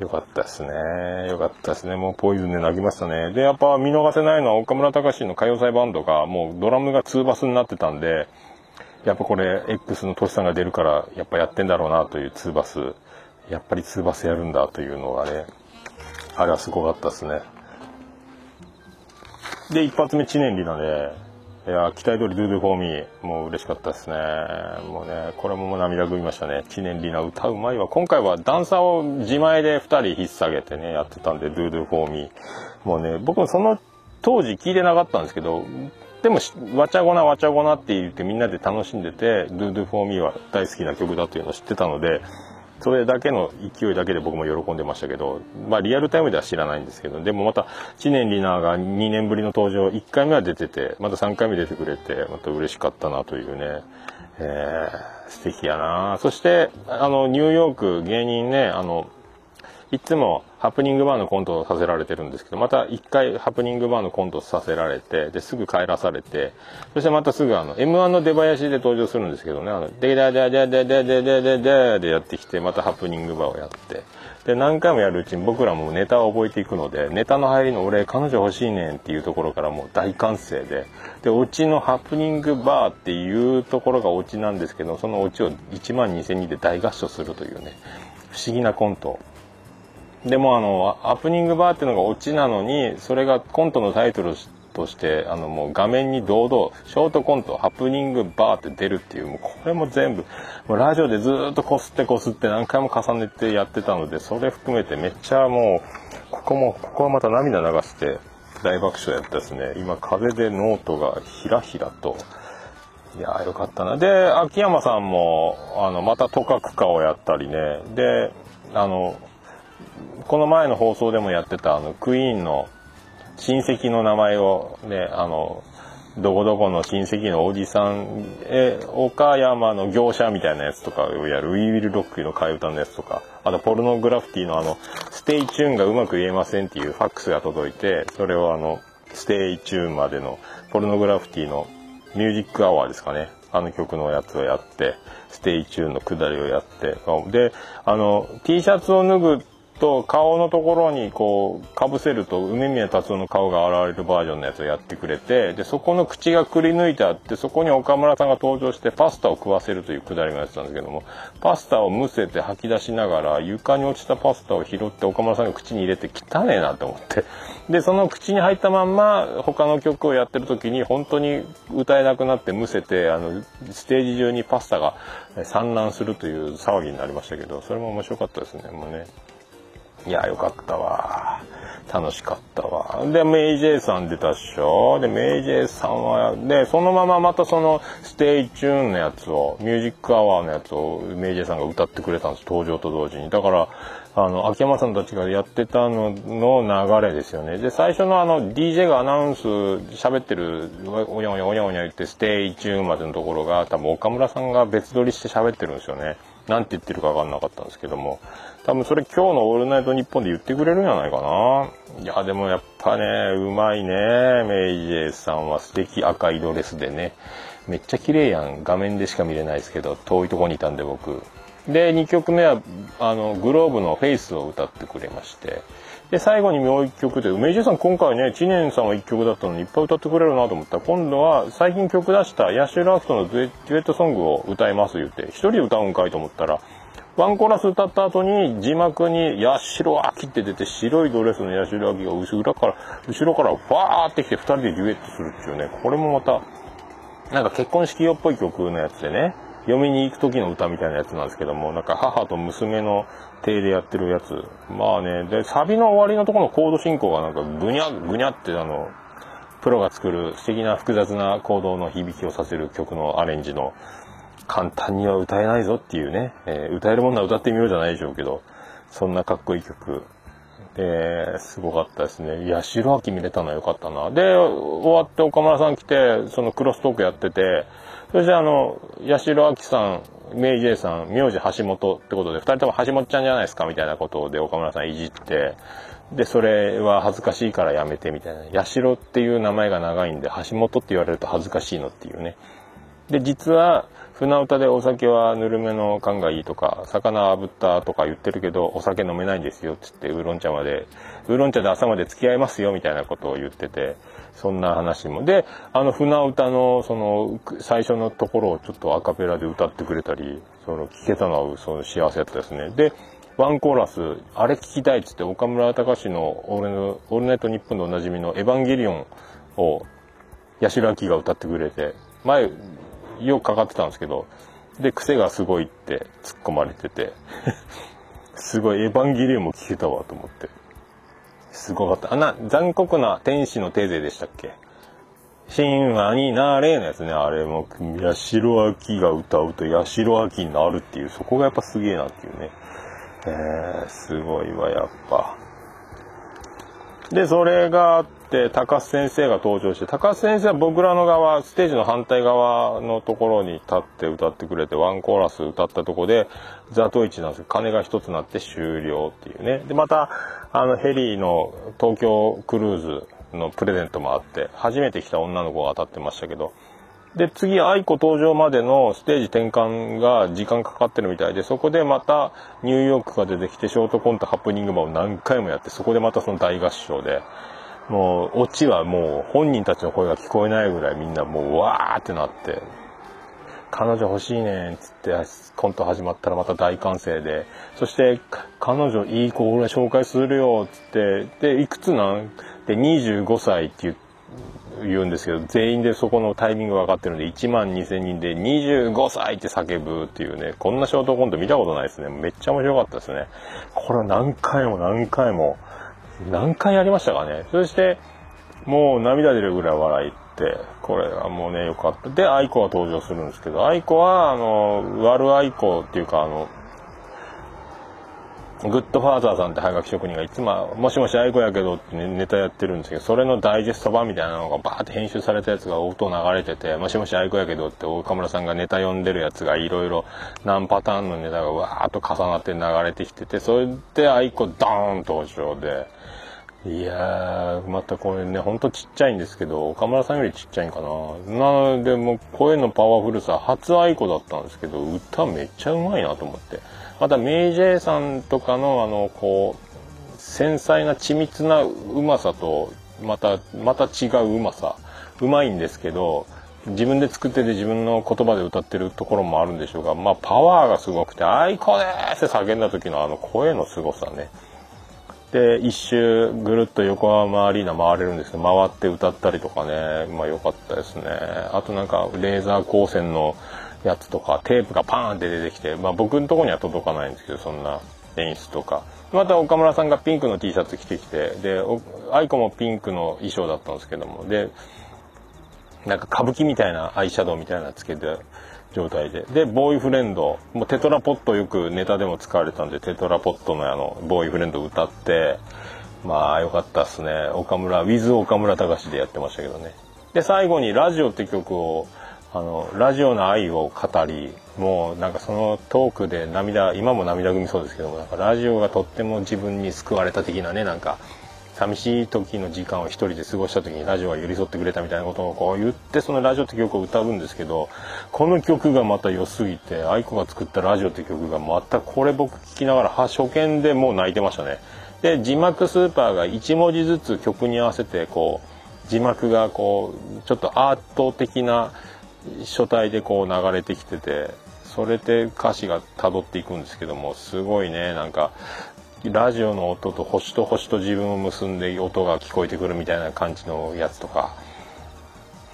よかったですね。よかったですね。もうポイズンで泣きましたね。で、やっぱ見逃せないのは岡村隆史の歌謡祭バンドがもうドラムがツーバスになってたんで、やっぱこれ X のトシさんが出るからやっぱやってんだろうなというツーバスやっぱりツーバスやるんだというのがねあれはすごかったですねで一発目知念里奈でいや期待通り Do Do For Me もう嬉しかったですね。もうねこれも涙ぐみましたね。知念里奈歌うまいわ。今回はダンサーを自前で2人引っ提げてねやってたんで Do Do For Me もうね僕もその当時聞いてなかったんですけどでも、わちゃごなわちゃごなって言ってみんなで楽しんでて、Do Do For Me は大好きな曲だというのを知ってたので、それだけの勢いだけで僕も喜んでましたけど、まあリアルタイムでは知らないんですけど、でもまた、知念里奈が2年ぶりの登場、1回目は出てて、また3回目出てくれて、また嬉しかったなというね、えー、素敵やな。そして、あの、ニューヨーク芸人ね、あの、いつもハプニングバーのコントをさせられてるんですけど、また一回ハプニングバーのコントさせられて、で、すぐ帰らされて、そしてまたすぐあの、M1 の出囃子で登場するんですけどね、あの、でだだだだだだだだだでやってきて、またハプニングバーをやって、で、何回もやるうちに僕らもネタを覚えていくので、ネタの入りの俺、彼女欲しいねんっていうところからもう大歓声で、で、オチのハプニングバーっていうところがオチなんですけど、そのオチを1万2000人で大合唱するというね、不思議なコント。でもあのハプニングバーっていうのがオチなのにそれがコントのタイトルとしてあのもう画面に堂々ショートコントハプニングバーって出るっていうもうこれも全部もうラジオでずっとこすってこすって何回も重ねてやってたのでそれ含めてめっちゃもうここもここはまた涙流して大爆笑やったですね。今風でノートがひらひらと。いやよかったな。で秋山さんもあのまたとかくかをやったりね。であのこの前の放送でもやってたあのクイーンの親戚の名前をねあのどこどこの親戚のおじさんえ岡山の業者みたいなやつとかをやる We Will Rock の替え歌のやつとかあとポルノグラフィティのあの stay tune がうまく言えませんっていうファックスが届いてそれをあの stay tune までのポルノグラフィティのミュージックアワーですかね。あの曲のやつをやってステイチューンの下りをやって。であの T シャツを脱ぐと顔のところにこうかぶせると梅宮辰夫の顔が現れるバージョンのやつをやってくれてでそこの口がくり抜いてあってそこに岡村さんが登場してパスタを食わせるというくだりもやってたんですけどもパスタをむせて吐き出しながら床に落ちたパスタを拾って岡村さんが口に入れて汚ねえなと思ってでその口に入ったまんま他の曲をやってる時に本当に歌えなくなってむせてあのステージ中にパスタが散乱するという騒ぎになりましたけどそれも面白かったですねもうね。いや、よかったわ。楽しかったわ。で、 May J.さん出たっしょ。で、 May J.さんは、で、そのまままたその、 Stay tune のやつを、ミュージックアワーのやつを、 May J.さんが歌ってくれたんです。登場と同時に。だから、あの、秋山さんたちがやってたのの流れですよね。で、最初のあの、DJ がアナウンス喋ってる、おやおやおやおや言って、 Stay tune までのところが、多分岡村さんが別撮りして喋ってるんですよね。なんて言ってるか分かんなかったんですけども。多分それ今日の「オールナイトニッポン」で言ってくれるんじゃないかな。いやでもやっぱねうまいね。メイジェイさんは素敵。赤いドレスでね。めっちゃ綺麗やん。画面でしか見れないですけど遠いとこにいたんで僕。で2曲目はあのグローブの「フェイスを歌ってくれまして。で最後にもう1曲でメイジェイさん今回ね知念さんは1曲だったのにいっぱい歌ってくれるなと思った。ら今度は最近曲出したヤシュ・ラフトのデュエットソングを歌います言って1人で歌うんかいと思ったらワンコーラス歌った後に字幕に八代亜紀って出て白いドレスの八代亜紀が後ろから、後ろからファーってきて二人でデュエットするっていうね、これもまた、なんか結婚式用っぽい曲のやつでね、嫁に行く時の歌みたいなやつなんですけども、なんか母と娘の手でやってるやつ。まあね、で、サビの終わりのところのコード進行がなんかぐにゃぐにゃってあの、プロが作る素敵な複雑なコードの響きをさせる曲のアレンジの簡単には歌えないぞっていうね、えー歌えるものは歌ってみようじゃないでしょうけど、そんなかっこいい曲。で、すごかったですね。いや、白秋見れたのはよかったな。で、終わって岡村さん来て、そのクロストークやってて、そしてあの、八代亜紀さん、メイジェイさん、名字橋本ってことで、二人とも橋本ちゃんじゃないですかみたいなことで岡村さんいじって、で、それは恥ずかしいからやめてみたいな。八代っていう名前が長いんで、橋本って言われると恥ずかしいのっていうね。で、実は、船歌でお酒はぬるめの缶がいいとか、魚炙ったとか言ってるけど、お酒飲めないんですよ、つって、ウーロン茶まで、ウーロン茶で朝まで付き合いますよ、みたいなことを言ってて、そんな話も。で、あの船歌の、その、最初のところをちょっとアカペラで歌ってくれたり、その、聞けたのは、その幸せだったですね。で、ワンコーラス、あれ聞きたいっつって、岡村隆史のオールのオールナイトニッポンでおなじみのエヴァンゲリオンを、八代亜紀が歌ってくれて、前、よくかかってたんですけど、で、癖がすごいって突っ込まれてて、すごいエヴァンゲリオンも聞けたわと思って。すごかった。あんな、残酷な天使のテーゼでしたっけ？神話になれのやつね、あれも、八代亜紀が歌うと八代亜紀になるっていう、そこがやっぱすげえなっていうね。えー、すごいわ、やっぱ。で、それがあって、高須先生が登場して、高須先生は僕らの側、ステージの反対側のところに立って歌ってくれて、ワンコーラス歌ったとこで、ザトイチなんですよ。鐘が一つなって終了っていうね。で、また、あの、ヘリの東京クルーズのプレゼントもあって、初めて来た女の子が当たってましたけど、で、次、愛子登場までのステージ転換が時間かかってるみたいで、そこでまたニューヨークが出てきて、ショートコントハプニングマンを何回もやって、そこでまたその大合唱で、もう、オチはもう本人たちの声が聞こえないぐらいみんなもうわーってなって、彼女欲しいねんつってコント始まったらまた大歓声で、そして、彼女いい子俺紹介するよっつって、で、いくつなん？で、25歳って言って、言うんですけど、全員でそこのタイミングが分かってるんで、1万2000人で25歳って叫ぶっていうね、こんなショートコント見たことないですね。めっちゃ面白かったですね。これは何回も何回も、何回やりましたかね。そして、もう涙出るぐらい笑いって、これはもうね、よかった。で、愛子が登場するんですけど、愛子は、あの、悪愛子っていうか、あの、グッドファーザーさんってハガキ職人がいつも、もしもし愛子やけどってネタやってるんですけど、それのダイジェスト版みたいなのがバーって編集されたやつが音流れてて、もしもし愛子やけどって岡村さんがネタ読んでるやつがいろいろ何パターンのネタがわーっと重なって流れてきてて、それで愛子ドーン登場で、いやー、またこれね、ほんとちっちゃいんですけど、岡村さんよりちっちゃいんかな。なので、もう声のパワフルさ、初愛子だったんですけど、歌めっちゃうまいなと思って。また、メイジェイさんとかの、あの、こう、繊細な緻密なうまさと、また、また違ううまさ。うまいんですけど、自分で作ってて自分の言葉で歌ってるところもあるんでしょうが、まあ、パワーがすごくて、愛子でーすって叫んだ時のあの声の凄さね。で一周ぐるっと横浜アリーナ回れるんですけど回って歌ったりとかねまあ良かったですねあとなんかレーザー光線のやつとかテープがパーンって出てきてまあ僕のとこには届かないんですけどそんな演出とかまた岡村さんがピンクの T シャツ着てきてで愛子もピンクの衣装だったんですけどもでなんか歌舞伎みたいなアイシャドウみたいなつけて状態で。で、ボーイフレンド。もうテトラポットよくネタでも使われたんで、テトラポットのあの、ボーイフレンド歌って、まあよかったっすね。岡村、ウィズ岡村隆史でやってましたけどね。で、最後にラジオって曲を、あの、ラジオの愛を語り、もうなんかそのトークで涙、今も涙ぐみそうですけども、なんかラジオがとっても自分に救われた的なね、なんか、寂しい時の時間を一人で過ごした時にラジオが寄り添ってくれたみたいなことをこう言ってそのラジオって曲を歌うんですけどこの曲がまた良すぎて愛子が作ったラジオって曲がまたこれ僕聞きながら初見でもう泣いてましたね。で字幕スーパーが1文字ずつ曲に合わせてこう字幕がこうちょっとアート的な書体でこう流れてきててそれで歌詞が辿っていくんですけどもすごいねなんかラジオの音と星と星と自分を結んで音が聞こえてくるみたいな感じのやつとか。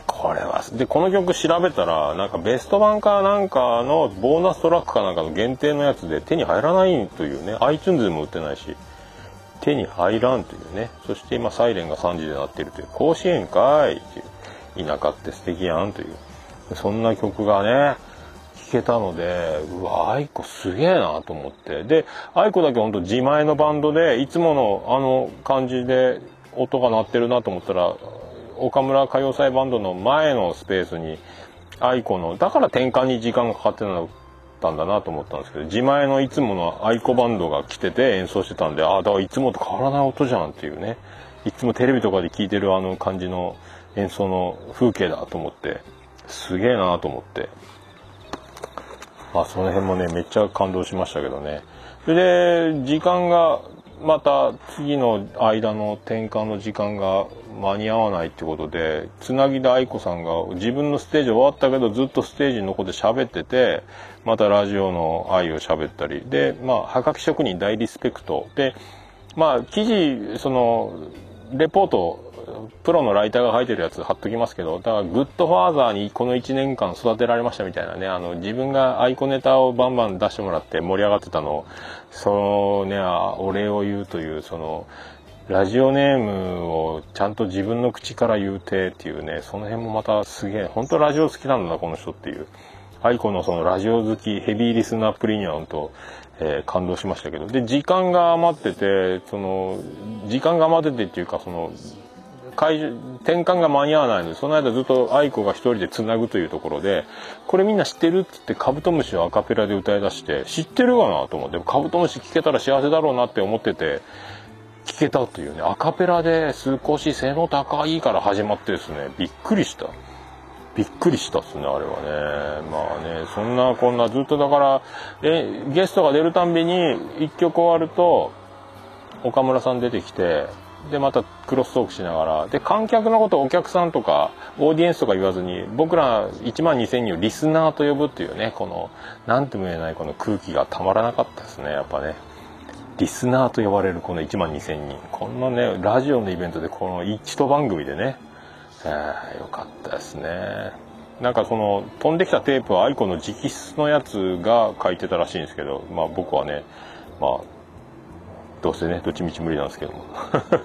これはでこの曲調べたらなんかベスト版かなんかのボーナストラックかなんかの限定のやつで手に入らないというね iTunes でも売ってないし手に入らんというね。そして今サイレンが3時で鳴ってるという甲子園かいっていう田舎って素敵やんという。そんな曲がね聴けたのでうわ愛子すげえなと思って。で愛子だけほんと自前のバンドでいつものあの感じで音が鳴ってるなと思ったら岡村歌謡祭バンドの前のスペースに愛子のだから転換に時間がかかってたんだなと思ったんですけど自前のいつもの愛子バンドが来てて演奏してたんでああだからいつもと変わらない音じゃんっていうね。いつもテレビとかで聴いてるあの感じの演奏の風景だと思って。すげえなと思って。まあその辺もねめっちゃ感動しましたけどね。それで時間がまた次の間の転換の時間が間に合わないってことでつなぎで愛子さんが自分のステージ終わったけどずっとステージの横で喋っててまたラジオの愛を喋ったり。でまあはがき職人大リスペクト。でまあ記事そのレポートプロのライターが書いてるやつ貼っときますけどだからグッドファーザーにこの1年間育てられましたみたいなねあの自分がアイコネタをバンバン出してもらって盛り上がってたのをそのねお礼を言うというそのラジオネームをちゃんと自分の口から言うてっていうねその辺もまたすげえ本当ラジオ好きなんだなこの人っていう。アイコのそのラジオ好きヘビーリスナープリニアムと、えー、感動しましたけど。で時間が余っててその時間が余っててっていうかその会転換が間に合わないのでその間ずっと愛子が一人でつなぐというところでこれみんな知ってるって言ってカブトムシをアカペラで歌い出して知ってるかなと思ってカブトムシ聞けたら幸せだろうなって思ってて聞けたというねアカペラで少し背の高いから始まってですねびっくりした。びっくりしたっすねあれはね。まあねそんなこんなずっとだからえゲストが出るたんびに1曲終わると岡村さん出てきてでまたクロストークしながら。で観客のことをお客さんとかオーディエンスとか言わずに僕ら1万2000人をリスナーと呼ぶっていうねこの何とも言えないこの空気がたまらなかったですね。やっぱね。リスナーと呼ばれるこの1万2000人。こんなねラジオのイベントでこの一番組でね、えー、よかったですね。なんかその飛んできたテープは aiko の直筆のやつが書いてたらしいんですけどまあ僕はねまあどうせね。どっちみち無理なんですけども。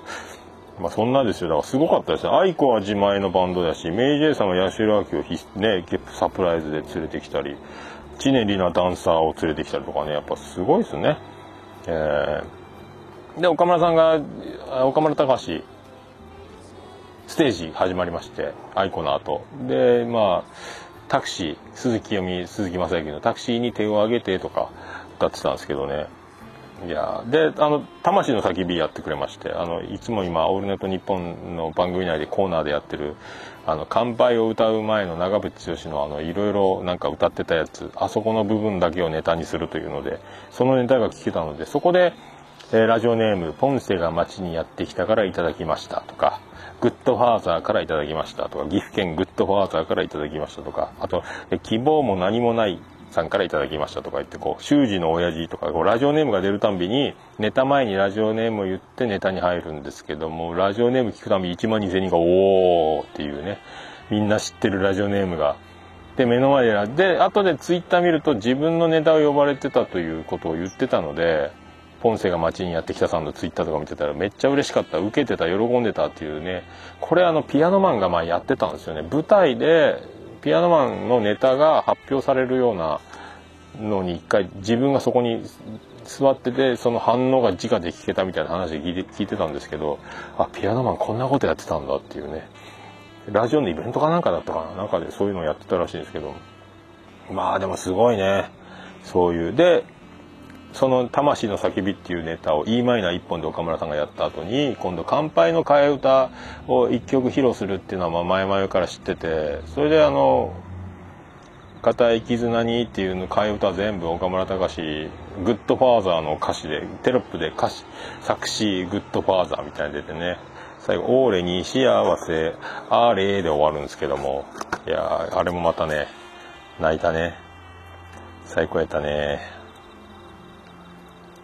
まあそんなですよ。だからすごかったですね愛子は自前のバンドだし May J.さんは八代亜紀をひねサプライズで連れてきたり知念里奈ダンサーを連れてきたりとかねやっぱすごいですね。えー、で岡村さんが岡村隆史ステージ始まりまして愛子の後。でまあタクシー鈴木読み鈴木雅之のタクシーに手を挙げてとか歌ってたんですけどね。いやであの「魂の叫び」やってくれましてあのいつも今「オールナイトニッポン」の番組内でコーナーでやってる「あの乾杯」を歌う前の長渕剛のあのいろいろなんか歌ってたやつあそこの部分だけをネタにするというのでそのネタが聞けたのでそこで、えー、ラジオネーム「ポンセが街にやってきたからいただきました」とか「グッドファーザーからいただきました」とか「岐阜県グッドファーザーからいただきました」とかあと「希望も何もないさんからいただきましたとか言ってこう修二の親父とかこうラジオネームが出るたんびにネタ前にラジオネームを言ってネタに入るんですけどもラジオネーム聞くたび1万2000人が「おー」っていうねみんな知ってるラジオネームが。で目の前でで後でツイッター見ると自分のネタを呼ばれてたということを言ってたのでポンセが街にやってきたさんのツイッターとか見てたらめっちゃ嬉しかった受けてた喜んでたっていうねこれあのピアノマンがまあやってたんですよね。舞台でピアノマンのネタが発表されるようなのに一回自分がそこに座っててその反応が直で聞けたみたいな話で聞いて聞いてたんですけどあピアノマンこんなことやってたんだっていうね。ラジオのイベントかなんかだったかななんかでそういうのをやってたらしいんですけど。まあでもすごいね。そういう。でその「魂の叫び」っていうネタを e マイナー1本で岡村さんがやった後に今度「乾杯の替え歌」を1曲披露するっていうのはま前々から知っててそれであの「固い絆に」っていうの替え歌全部岡村隆史「グッドファーザー」の歌詞でテロップで歌詞作詞「グッドファーザー」みたいに出てね。最後「オーレに幸せあれ」で終わるんですけども。いやあれもまたね泣いたね。最高やったね。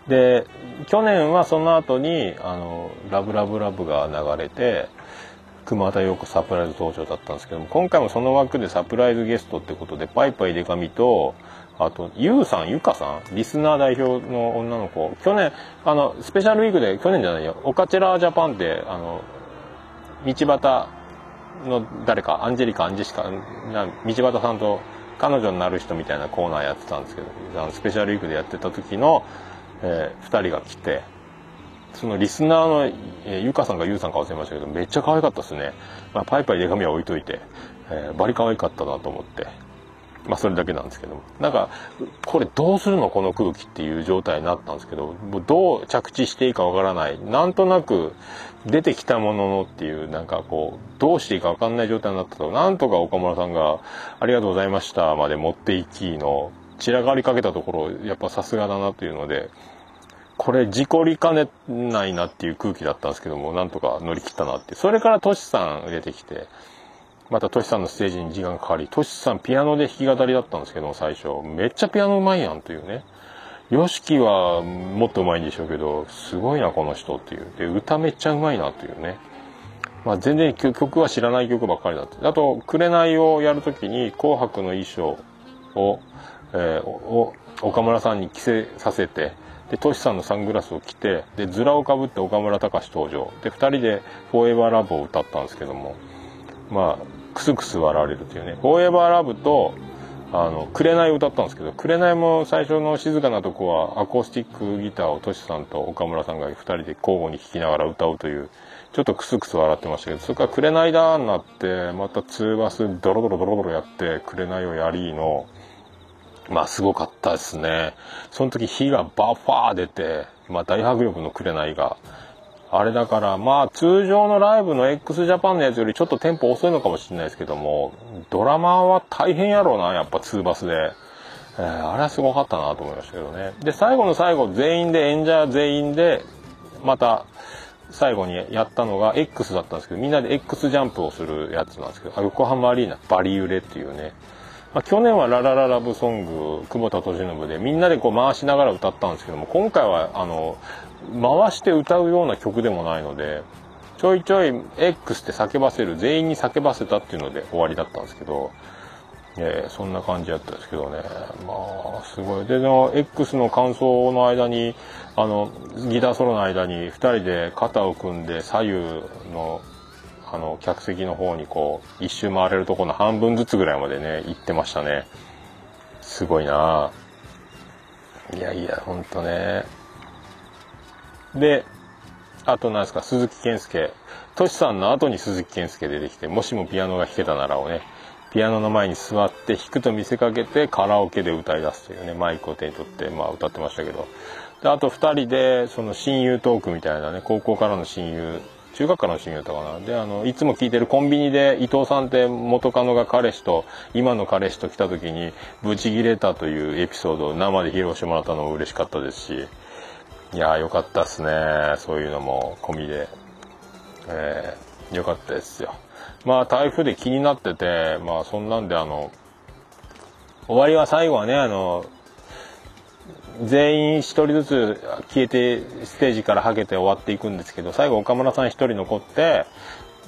で去年はその後にあの「ラブラブラブ」が流れて熊田陽子サプライズ登場だったんですけども今回もその枠でサプライズゲストってことでパイパイデカミとあとゆうさんゆかさんリスナー代表の女の子去年あのスペシャルウィークで去年じゃないよオカチェラージャパンであの道端の誰かアンジェリカアンジェシカな道端さんと彼女になる人みたいなコーナーやってたんですけどあのスペシャルウィークでやってた時の、えー、2人が来てそのリスナーの、えー、ゆかさんかゆうさんか忘れましたけどめっちゃ可愛かったですね、まあ、パイパイデカミは置いといて、えー、バリ可愛かったなと思って。まあそれだけなんですけども。なんかこれどうするの？この空気っていう状態になったんですけどもうどう着地していいかわからない。なんとなく出てきたもののっていうなんかこうどうしていいかわかんない状態になったと。なんとか岡村さんが「ありがとうございました」まで持っていきの散らがりかけたところやっぱさすがだなというのでこれ事故りかねないなっていう空気だったんですけどもなんとか乗り切ったなってそれからトシさん出てきてまたトシさんのステージに時間かかりトシさんピアノで弾き語りだったんですけども最初。めっちゃピアノうまいやんというね。YOSHIKI はもっとうまいんでしょうけどすごいなこの人っていう。で歌めっちゃうまいなというね。まあ、全然曲は知らない曲ばっかりだったあと「紅」をやるときに「紅白」の衣装を、えー、を岡村さんに着せさせてでトシさんのサングラスを着てでズラをかぶって岡村隆史登場。で2人で「フォーエバーラブを歌ったんですけども。まあクスクス笑われるというね「フォーエバーラブとあの「紅」を歌ったんですけど「紅」も最初の静かなとこはアコースティックギターをトシさんと岡村さんが2人で交互に弾きながら歌うというちょっとクスクス笑ってましたけどそれから「紅だ」になってまた2バスドロドロドロドロやって「紅をやり」のまあすごかったですね。その時火がバッファー出て、まあ、大迫力の紅が。あれだからまあ通常のライブの x ジャパンのやつよりちょっとテンポ遅いのかもしれないですけどもドラマは大変やろうなやっぱ2バスで、えー、あれはすごかったなと思いましたけどね。で最後の最後全員で演者全員でまた最後にやったのが X だったんですけどみんなで X ジャンプをするやつなんですけど横浜アリーナバリ揺れっていうね。まあ、去年は「ララララブソング」久保田利伸でみんなでこう回しながら歌ったんですけども今回はあの回して歌うような曲でもないのでちょいちょい X って叫ばせる全員に叫ばせたっていうので終わりだったんですけど、えー、そんな感じやったんですけどね。まあすごい。での X の感想の間にあのギターソロの間に2人で肩を組んで左右のあの客席の方にこう一周回れるとこの半分ずつぐらいまでね行ってましたね。すごいないやいやほんとね。であとなんですか鈴木健介。トシさんの後に鈴木健介出てきてもしもピアノが弾けたならをねピアノの前に座って弾くと見せかけてカラオケで歌い出すというねマイクを手に取ってまあ歌ってましたけど。であと2人でその親友トークみたいなね高校からの親友中学からの親友だったかな。であのいつも聞いてるコンビニで伊藤さんって元カノが彼氏と今の彼氏と来た時にブチギレたというエピソードを生で披露してもらったのも嬉しかったですし。いやーよかったっすね。そういうのも込みで。えー、よかったですよ。まあ台風で気になっててまあそんなんであの終わりは最後はねあの全員1人ずつ消えてステージからはけて終わっていくんですけど最後岡村さん1人残って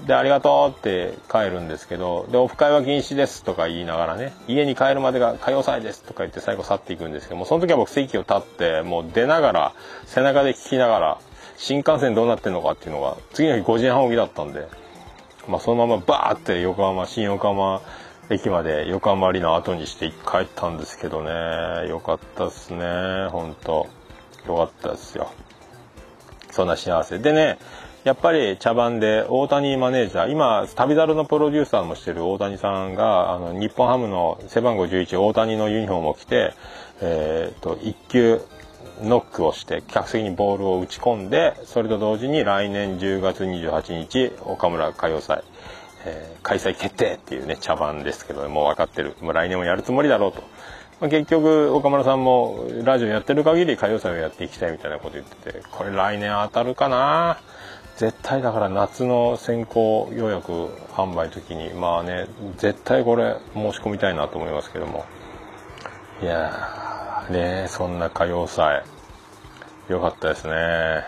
でありがとうって帰るんですけどでオフ会は禁止ですとか言いながらね家に帰るまでが歌謡祭ですとか言って最後去っていくんですけどもその時は僕席を立ってもう出ながら背中で聞きながら新幹線どうなってんのかっていうのが次の日5時半起きだったんで、まあ、そのままバーって横浜新横浜駅まで横浜アリーナ後にして帰ったんですけどね。よかったっすね。ほんと。よかったっすよ。そんな幸せ。でねやっぱり茶番で大谷マネージャー今旅猿のプロデューサーもしてる大谷さんがあの日本ハムの背番号11大谷のユニフォームを着て、えーと、1球ノックをして客席にボールを打ち込んでそれと同時に来年10月28日岡村歌謡祭。えー、開催決定っていうね茶番ですけどもう分かってる。もう来年もやるつもりだろうと、まあ、結局岡村さんもラジオやってる限り歌謡祭をやっていきたいみたいなこと言っててこれ来年当たるかな？絶対だから夏の先行予約販売の時にまあね絶対これ申し込みたいなと思いますけども。いやねそんな歌謡祭。よかったですね。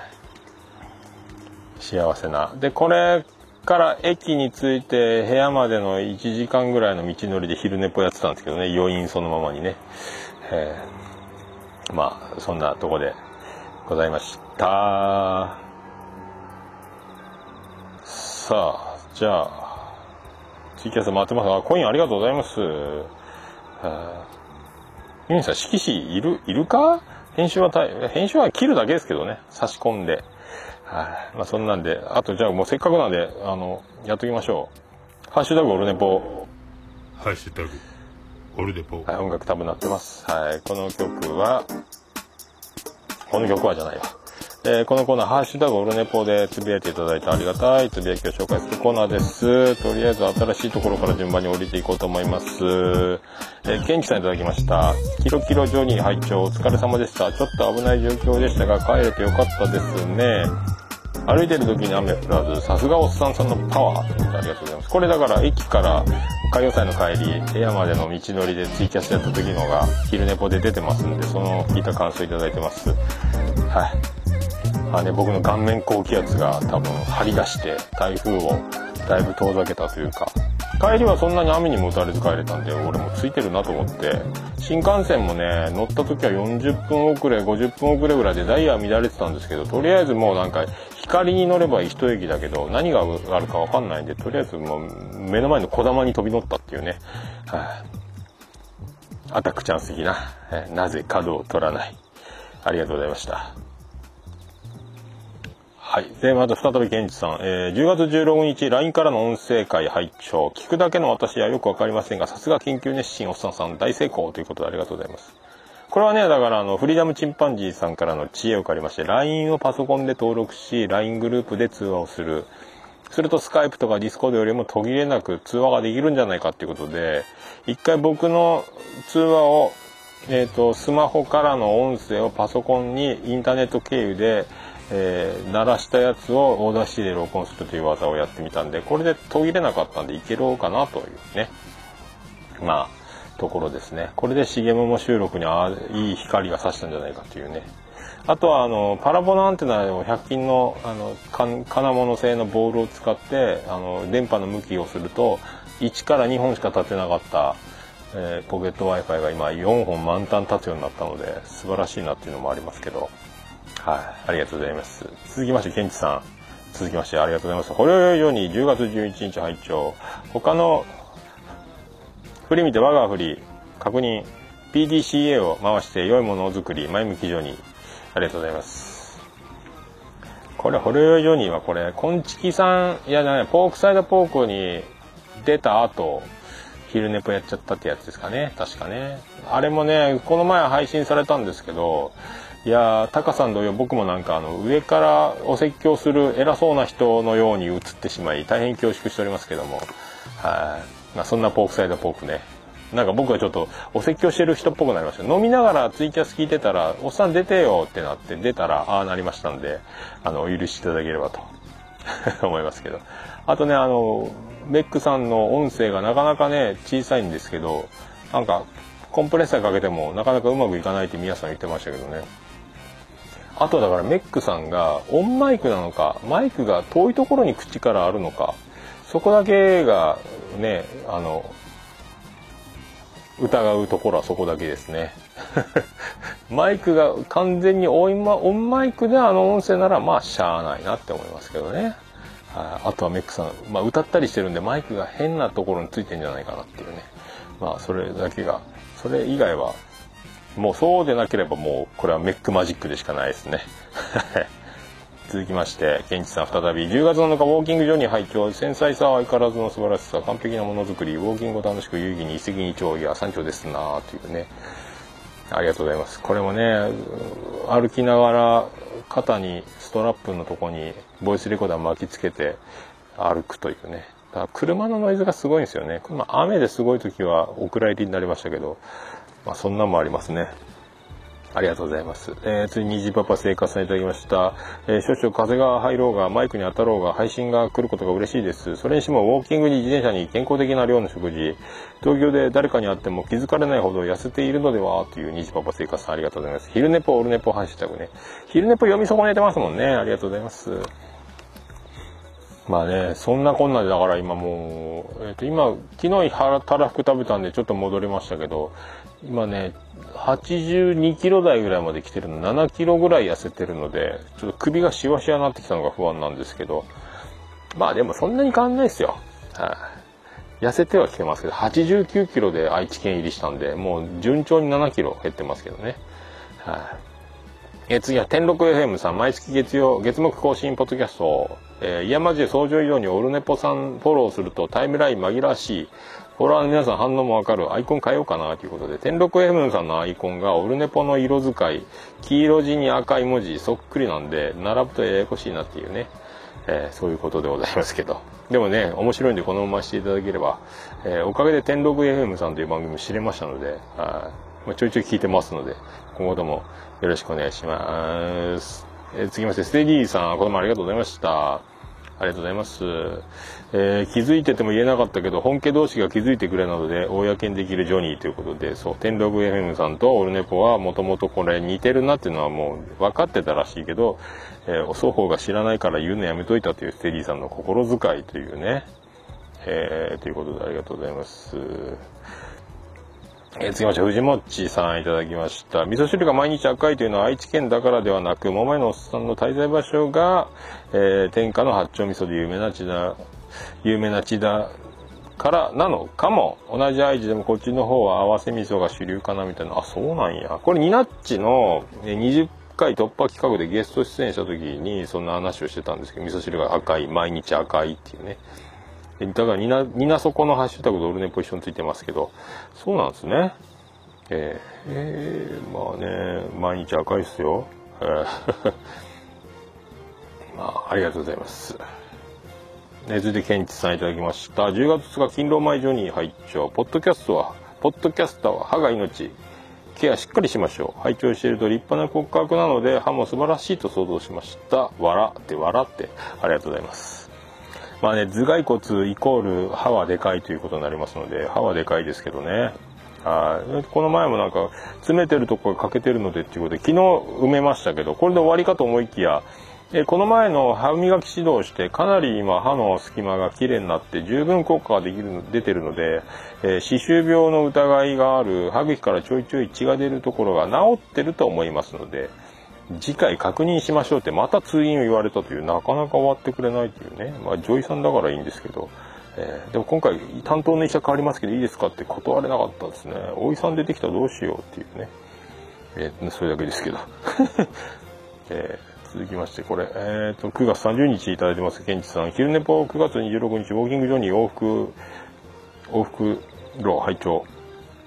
幸せな。でこれから駅に着いて部屋までの1時間ぐらいの道のりで昼寝ぽやってたんですけどね。余韻そのままにね、えーまあそんなとこでございました。さあじゃあツイキャス回ってます。あコインありがとうございます。ユニさん色紙いるいるか？編集は編集は切るだけですけどね。差し込んで。はい。まあそんなんであとじゃあもうせっかくなんであのやっときましょう。ハッシュタグオルネポ。ハッシュタグオルデポ。はい、音楽多分なってます。はい、この曲は、この曲はじゃないわ。えーこのコーナー、ハッシュタグオルネポでつぶやいていただいてありがたいつぶやきを紹介するコーナーです。とりあえず新しいところから順番に降りていこうと思います。えー、ケンチさんいただきました。キロキロジョニー拝聴お疲れ様でした。ちょっと危ない状況でしたが、帰れてよかったですね。歩いてる時に雨降らず、さすがおっさんさんのパワーということでありがとうございます。これだから駅から歌謡祭の帰り、部屋までの道のりでツイキャスやった時のが昼寝ぽで出てますんで、その聞いた感想いただいてます。はい。あね、僕の顔面高気圧が多分張り出して台風をだいぶ遠ざけたというか、帰りはそんなに雨にも打たれず帰れたんで、俺もついてるなと思って、新幹線もね、乗った時は40分遅れ、50分遅れぐらいでダイヤ乱れてたんですけど、とりあえずもうなんか、光に乗れば一駅だけど、何があるかわかんないんで、とりあえずもう目の前の小玉に飛び乗ったっていうね。はい、アタックチャンス的な、なぜ角を取らない。ありがとうございました。はい。で、また再びケンチさん。えー10月16日、LINE からの音声回拝聴聞くだけの私はよくわかりませんが、さすが研究熱心おっさんさん大成功ということでありがとうございます。これはね、だからあの、フリーダムチンパンジーさんからの知恵を借りまして、LINE をパソコンで登録し、LINE グループで通話をする。するとスカイプとかディスコードよりも途切れなく通話ができるんじゃないかっていうことで、一回僕の通話を、えっ、と、スマホからの音声をパソコンにインターネット経由で、えー鳴らしたやつをオーダーシーで録音するという技をやってみたんで、これで途切れなかったんでいけろうかなというね。まあ、ところですね。これで重桃収録にあいい光が差したんじゃないかというね。あとは、あの、パラボナアンテナを100均の、あの、金物製のボールを使って、あの、電波の向きをすると、1から2本しか立てなかった、えーポケット Wi-Fi が今4本満タン立つようになったので、素晴らしいなっていうのもありますけど、はい、ありがとうございます。続きまして、ケンチさん。続きまして、ありがとうございます。ほろよいように10月11日拝聴他の振り見て我が振り、確認、PDCA を回して良いものを作り、前向き上に。ありがとうございます。これ、ホロヨイジョニーはこれ、コンチキさん、いやね、ポークサイドポークに出た後、昼寝ぽやっちゃったってやつですかね。確かね。あれもね、この前配信されたんですけど、いやー、タカさん同様僕もなんかあの、上からお説教する偉そうな人のように映ってしまい、大変恐縮しておりますけども、はい。まあそんなポークサイドポークね。なんか僕はちょっとお説教してる人っぽくなりました。飲みながらツイキャス聞いてたら、おっさん出てよってなって出たら、ああなりましたんで、あの、お許しいただければと 思いますけど。あとね、あの、メックさんの音声がなかなかね、小さいんですけど、なんか、コンプレッサーかけてもなかなかうまくいかないって皆さん言ってましたけどね。あとだからメックさんがオンマイクなのか、マイクが遠いところに口からあるのか、そこだけがね、あの、疑うところはそこだけですね。マイクが完全にオンマオンマイクであの音声ならまあしゃあないなって思いますけどね。はいあとはメックさん、まあ、歌ったりしてるんでマイクが変なところについてんじゃないかなっていうね。まあそれだけが、それ以外はもうそうでなければもうこれはメックマジックでしかないですね。続きまして、ケンチさん再び、10月7日、ウォーキング場に拝聴繊細さは相変わらずの素晴らしさ、完璧なものづくり、ウォーキングを楽しく有意義に一石二鳥、いや、山頂ですな、というね。ありがとうございます。これもね、歩きながら、肩に、ストラップのとこに、ボイスレコーダー巻きつけて、歩くというね。だから車のノイズがすごいんですよね。まあ、雨ですごい時は、お蔵入りになりましたけど、まあ、そんなんもありますね。ありがとうございます。えー、次にじパパ生活さんいただきました。えー少々風が入ろうが、マイクに当たろうが、配信が来ることが嬉しいです。それにしても、ウォーキングに自転車に健康的な量の食事、東京で誰かに会っても気づかれないほど痩せているのでは？というにじパパ生活さんありがとうございます。昼寝ぽ、オルネポ、ハッシュタグね。昼寝ぽ読み損ねてますもんね。ありがとうございます。まあね、そんなこんなでだから今もう、えっ、と今、昨日腹たらふく食べたんでちょっと戻りましたけど、今ね、82キロ台ぐらいまで来てるの、7キロぐらい痩せてるので、ちょっと首がシワシワになってきたのが不安なんですけど、まあでもそんなに変わんないですよ。はい、痩せてはきてますけど、89キロで愛知県入りしたんで、もう順調に7キロ減ってますけどね。はい、え次は天禄 FM さん、毎月月曜、月木更新ポッドキャスト、えー、イヤマジで早朝移動にオルネポさんフォローするとタイムライン紛らわしい。フォロワーの皆さん反応もわかる。アイコン変えようかなということで、天禄 FM さんのアイコンがオルネポの色使い、黄色地に赤い文字、そっくりなんで、並ぶとややこしいなっていうね、えーそういうことでございますけど。でもね、面白いんでこのまましていただければ、えーおかげで天禄 FM さんという番組も知れましたので、はいまあ、ちょいちょい聞いてますので、今後ともよろしくお願いします。えー続きまして、ステディーさん、これもありがとうございました。ありがとうございます。えー気づいてても言えなかったけど、本家同士が気づいてくれなので、公にできるジョニーということで、そう、天禄 FM さんとオルネポはもともとこれ似てるなっていうのはもう分かってたらしいけど、えー双方が知らないから言うのやめといたというステディさんの心遣いというね、えーということでありがとうございます。えー、次まして、藤もっちさんいただきました。味噌汁が毎日赤いというのは愛知県だからではなく、桃屋のおっさんの滞在場所が、えー天下の八丁味噌で有名な千、有名な千田からなのかも。同じ愛知でもこっちの方は合わせ味噌が主流かなみたいな。あ、そうなんや。これ、ニナッチの20回突破企画でゲスト出演した時にそんな話をしてたんですけど、味噌汁が赤い、毎日赤いっていうね。だから、ニナ、ニナそこのハッシュタグでオルネポ一緒についてますけど、そうなんですね。えーえーまあね、毎日赤いっすよ。まあ、ありがとうございます。ね、続いて、ケンチさんいただきました。10月2日、勤労前ジョニー拝聴ポッドキャストは、ポッドキャスターは歯が命。ケアしっかりしましょう。拝聴していると立派な骨格なので、歯も素晴らしいと想像しました。笑って笑って。ありがとうございます。まあね、頭蓋骨イコール歯はでかいということになりますので、歯はでかいですけどね。はい。この前もなんか、詰めてるとこが欠けてるのでっていうことで、昨日埋めましたけど、これで終わりかと思いきや、えこの前の歯磨き指導して、かなり今歯の隙間が綺麗になって、十分効果ができる出てるので、え歯周病の疑いがある歯茎からちょいちょい血が出るところが治ってると思いますので、次回確認しましょうってまた通院を言われたというなかなか終わってくれないというねまあ女医さんだからいいんですけど、えーでも今回担当の医者変わりますけどいいですかって断れなかったですね。お医さん出てきたらどうしようっていうね、えーそれだけですけど、えー続きましてこれ、えー、と9月30日いただいてますケンチさん。昼寝ぽ9月26日ウォーキングジョニー往復往復路拝聴。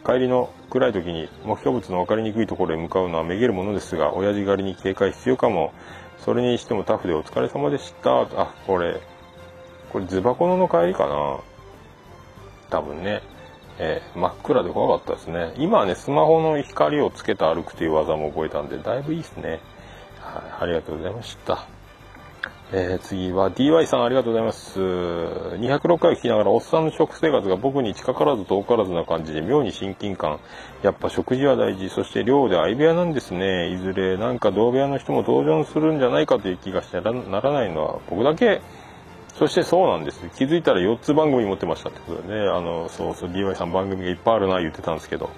帰りの暗い時に目標物の分かりにくいところへ向かうのはめげるものですが親父狩りに警戒必要かも。それにしてもタフでお疲れ様でした。あこれこれズバコノの帰りかな。多分ね、えー真っ暗で怖かったですね。今はねスマホの光をつけて歩くという技も覚えたんでだいぶいいですね。ありがとうございましたえー次は DY さんありがとうございます。206回を聞きながらおっさんの食生活が僕に近からず遠からずな感じで妙に親近感。やっぱ食事は大事。そして寮で相部屋なんですね。いずれなんか同部屋の人も登場するんじゃないかという気がしてならないのは僕だけ。そしてそうなんです。気づいたら4つ番組持ってましたってことでね。あの、そうそう DY さん番組がいっぱいあるな言ってたんですけど、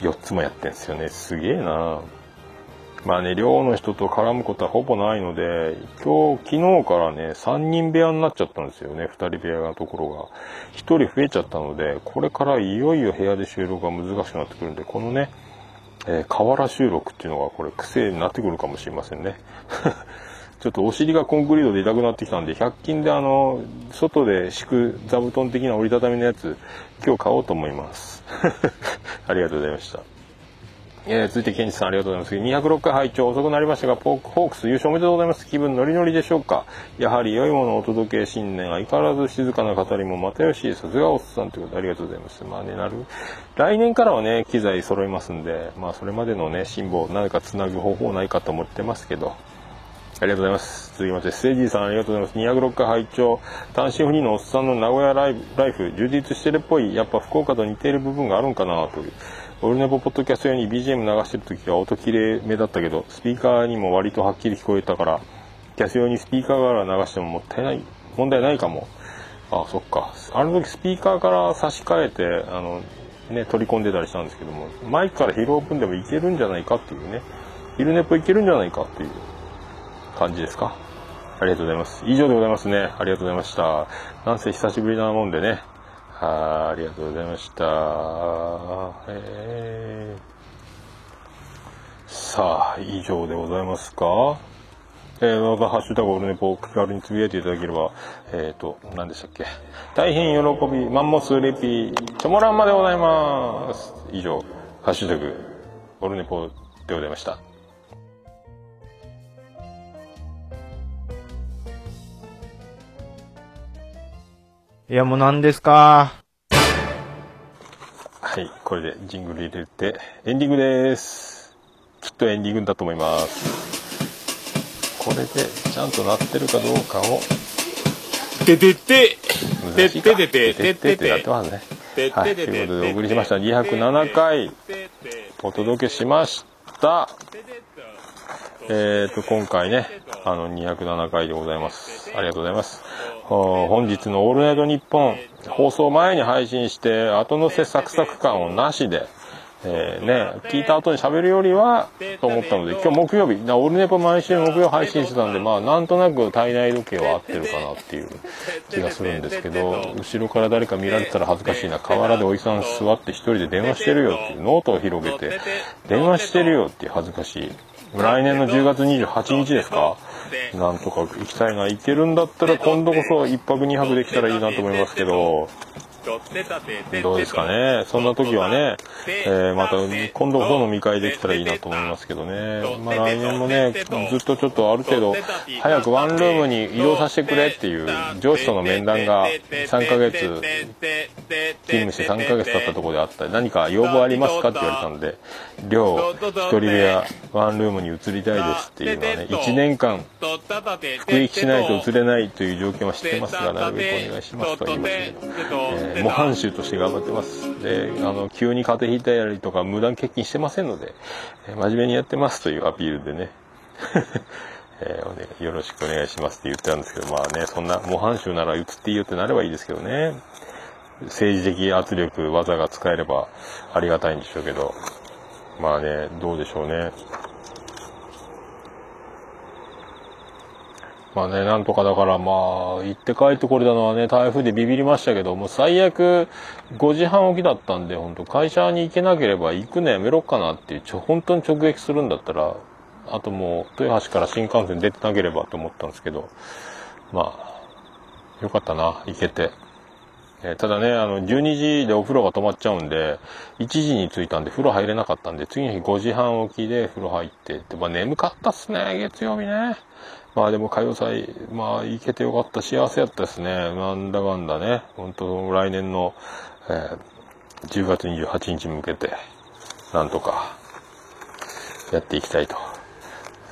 4つもやってんですよね。すげえなまあね、寮の人と絡むことはほぼないので、今日、昨日からね、3人部屋になっちゃったんですよね、2人部屋のところが。1人増えちゃったので、これからいよいよ部屋で収録が難しくなってくるんで、このね、えー河原収録っていうのがこれ癖になってくるかもしれませんね。ちょっとお尻がコンクリートで痛くなってきたんで、100均であの、外で敷く座布団的な折りたたみのやつ、今日買おうと思います。ありがとうございました。えー、続いてケンジさんありがとうございます。206回拝聴遅くなりましたがポークホークス優勝おめでとうございます。気分ノリノリでしょうか。やはり良いものをお届け新年相変わらず静かな語りも又吉さすがおっさんということでありがとうございます。まあねなる。来年からはね機材揃いますんでまあそれまでのね辛抱何かつなぐ方法ないかと思ってますけど。ありがとうございます。続きまして、ステージーさんありがとうございます。206回拝聴単身赴任のおっさんの名古屋ライブライフ、充実してるっぽい、やっぱ福岡と似ている部分があるんかなという。オルネポポッドキャスト用に BGM 流してる時は音綺麗めだったけど、スピーカーにも割とはっきり聞こえたから、キャス用にスピーカーから流してももったいない、問題ないかも。あ、そっか。あの時スピーカーから差し替えて、あの、ね、取り込んでたりしたんですけども、マイクから拾う分でもいけるんじゃないかっていうね。昼ネポいけるんじゃないかっていう感じですか。ありがとうございます。以上でございますね。ありがとうございました。なんせ久しぶりなもんでね。はあ、ありがとうございました。えー、さあ、以上でございますか？えー、また、ハッシュタグオルネポを気軽につぶやいていただければ、えっ、ー、と、何でしたっけ？大変喜び、マンモスレピ、チョモランマでございます。以上、ハッシュタグ、オルネポでございました。いや、もう何ですか？はい、これでジングル入れてエンディングです。きっとエンディングだと思います。これでちゃんとなってるかどうかをててて難しいかてててててってなってますね。てはい、ということでお送りしました207回お届けしました。えーと今回ねあの207回でございます。ありがとうございます。本日の「オールナイトニッポン」放送前に配信して後乗せサクサク感をなしで、えーね、聞いた後に喋るよりはと思ったので今日木曜日なオールネポ毎週木曜配信してたんでまあなんとなく体内時計は合ってるかなっていう気がするんですけど後ろから誰か見られたら恥ずかしいな河原でおじさん座って一人で電話してるよっていうノートを広げて電話してるよっていう恥ずかしい来年の10月28日ですか？なんとか行きたいな行けるんだったら今度こそ1泊2泊できたらいいなと思いますけど。どうですかね？そんな時はね、えーまた今度こそ飲み会できたらいいなと思いますけどね。まあ来年もねずっとちょっとある程度早くワンルームに移動させてくれっていう上司との面談が3ヶ月勤務して3ヶ月経ったところであったり何か要望ありますかって言われたんで寮一人部屋ワンルームに移りたいですっていうのはね1年間服役しないと移れないという条件は知ってますがなるべくお願いしますとは言いましたけど、えー模範囚として頑張ってますであの急に風邪ひいたりとか無断欠勤してませんので、え真面目にやってますというアピールでねえーよろしくお願いしますって言ってたんですけどまあねそんな模範囚なら移っていいよってなればいいですけどね政治的圧力技が使えればありがたいんでしょうけどまあねどうでしょうねまあね、なんとかだからまあ、行って帰ってこれたのはね、台風でビビりましたけど、もう最悪5時半起きだったんで、本当会社に行けなければ行くのやめろっかなっていう、ちょ、本当に直撃するんだったら、あともう、豊橋から新幹線出てなければと思ったんですけど、まあ、よかったな、行けて。えただね、あの、12時でお風呂が止まっちゃうんで、1時に着いたんで風呂入れなかったんで、次の日5時半起きで風呂入ってって、まあ眠かったっすね、月曜日ね。まあでも歌謡祭、まあ行けてよかった、幸せやったですね。なんだかんだね、本当来年の、えー10月28日に向けて、なんとか、やっていきたいと。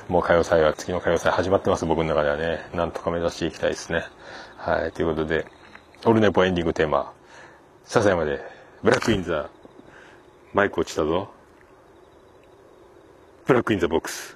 もう歌謡祭は、次の歌謡祭始まってます、僕の中ではね。なんとか目指していきたいですね。はい、ということで、オルネポエンディングテーマ、ささやまで、 Black in the、マイク落ちたぞ。 Black in the box。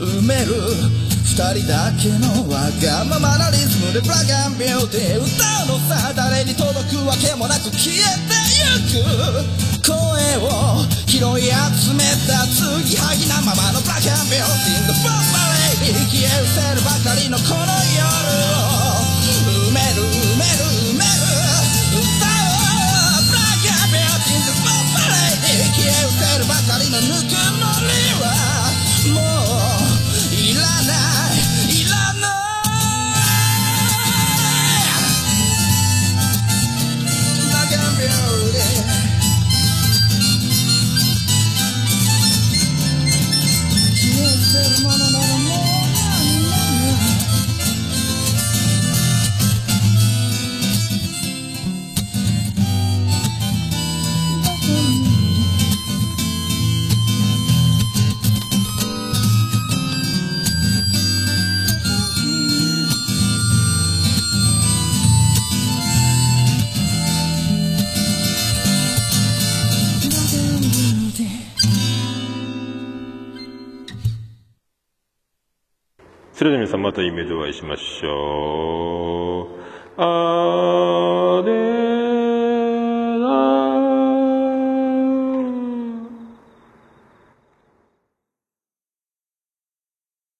埋める。二人だけのわがままなリズムでブラックアンビューティー歌うのさ。誰に届くわけもなく消えてゆく。声を拾い集めた継ぎはぎなままのブラックアンビューティーのボンバレイに消え失せるばかりのこの夜。を埋める埋める。埋める歌おうブラックアンビューティーのボンバレイに消え失せるばかりのぬくもりは。また夢でお会いしましょう。あー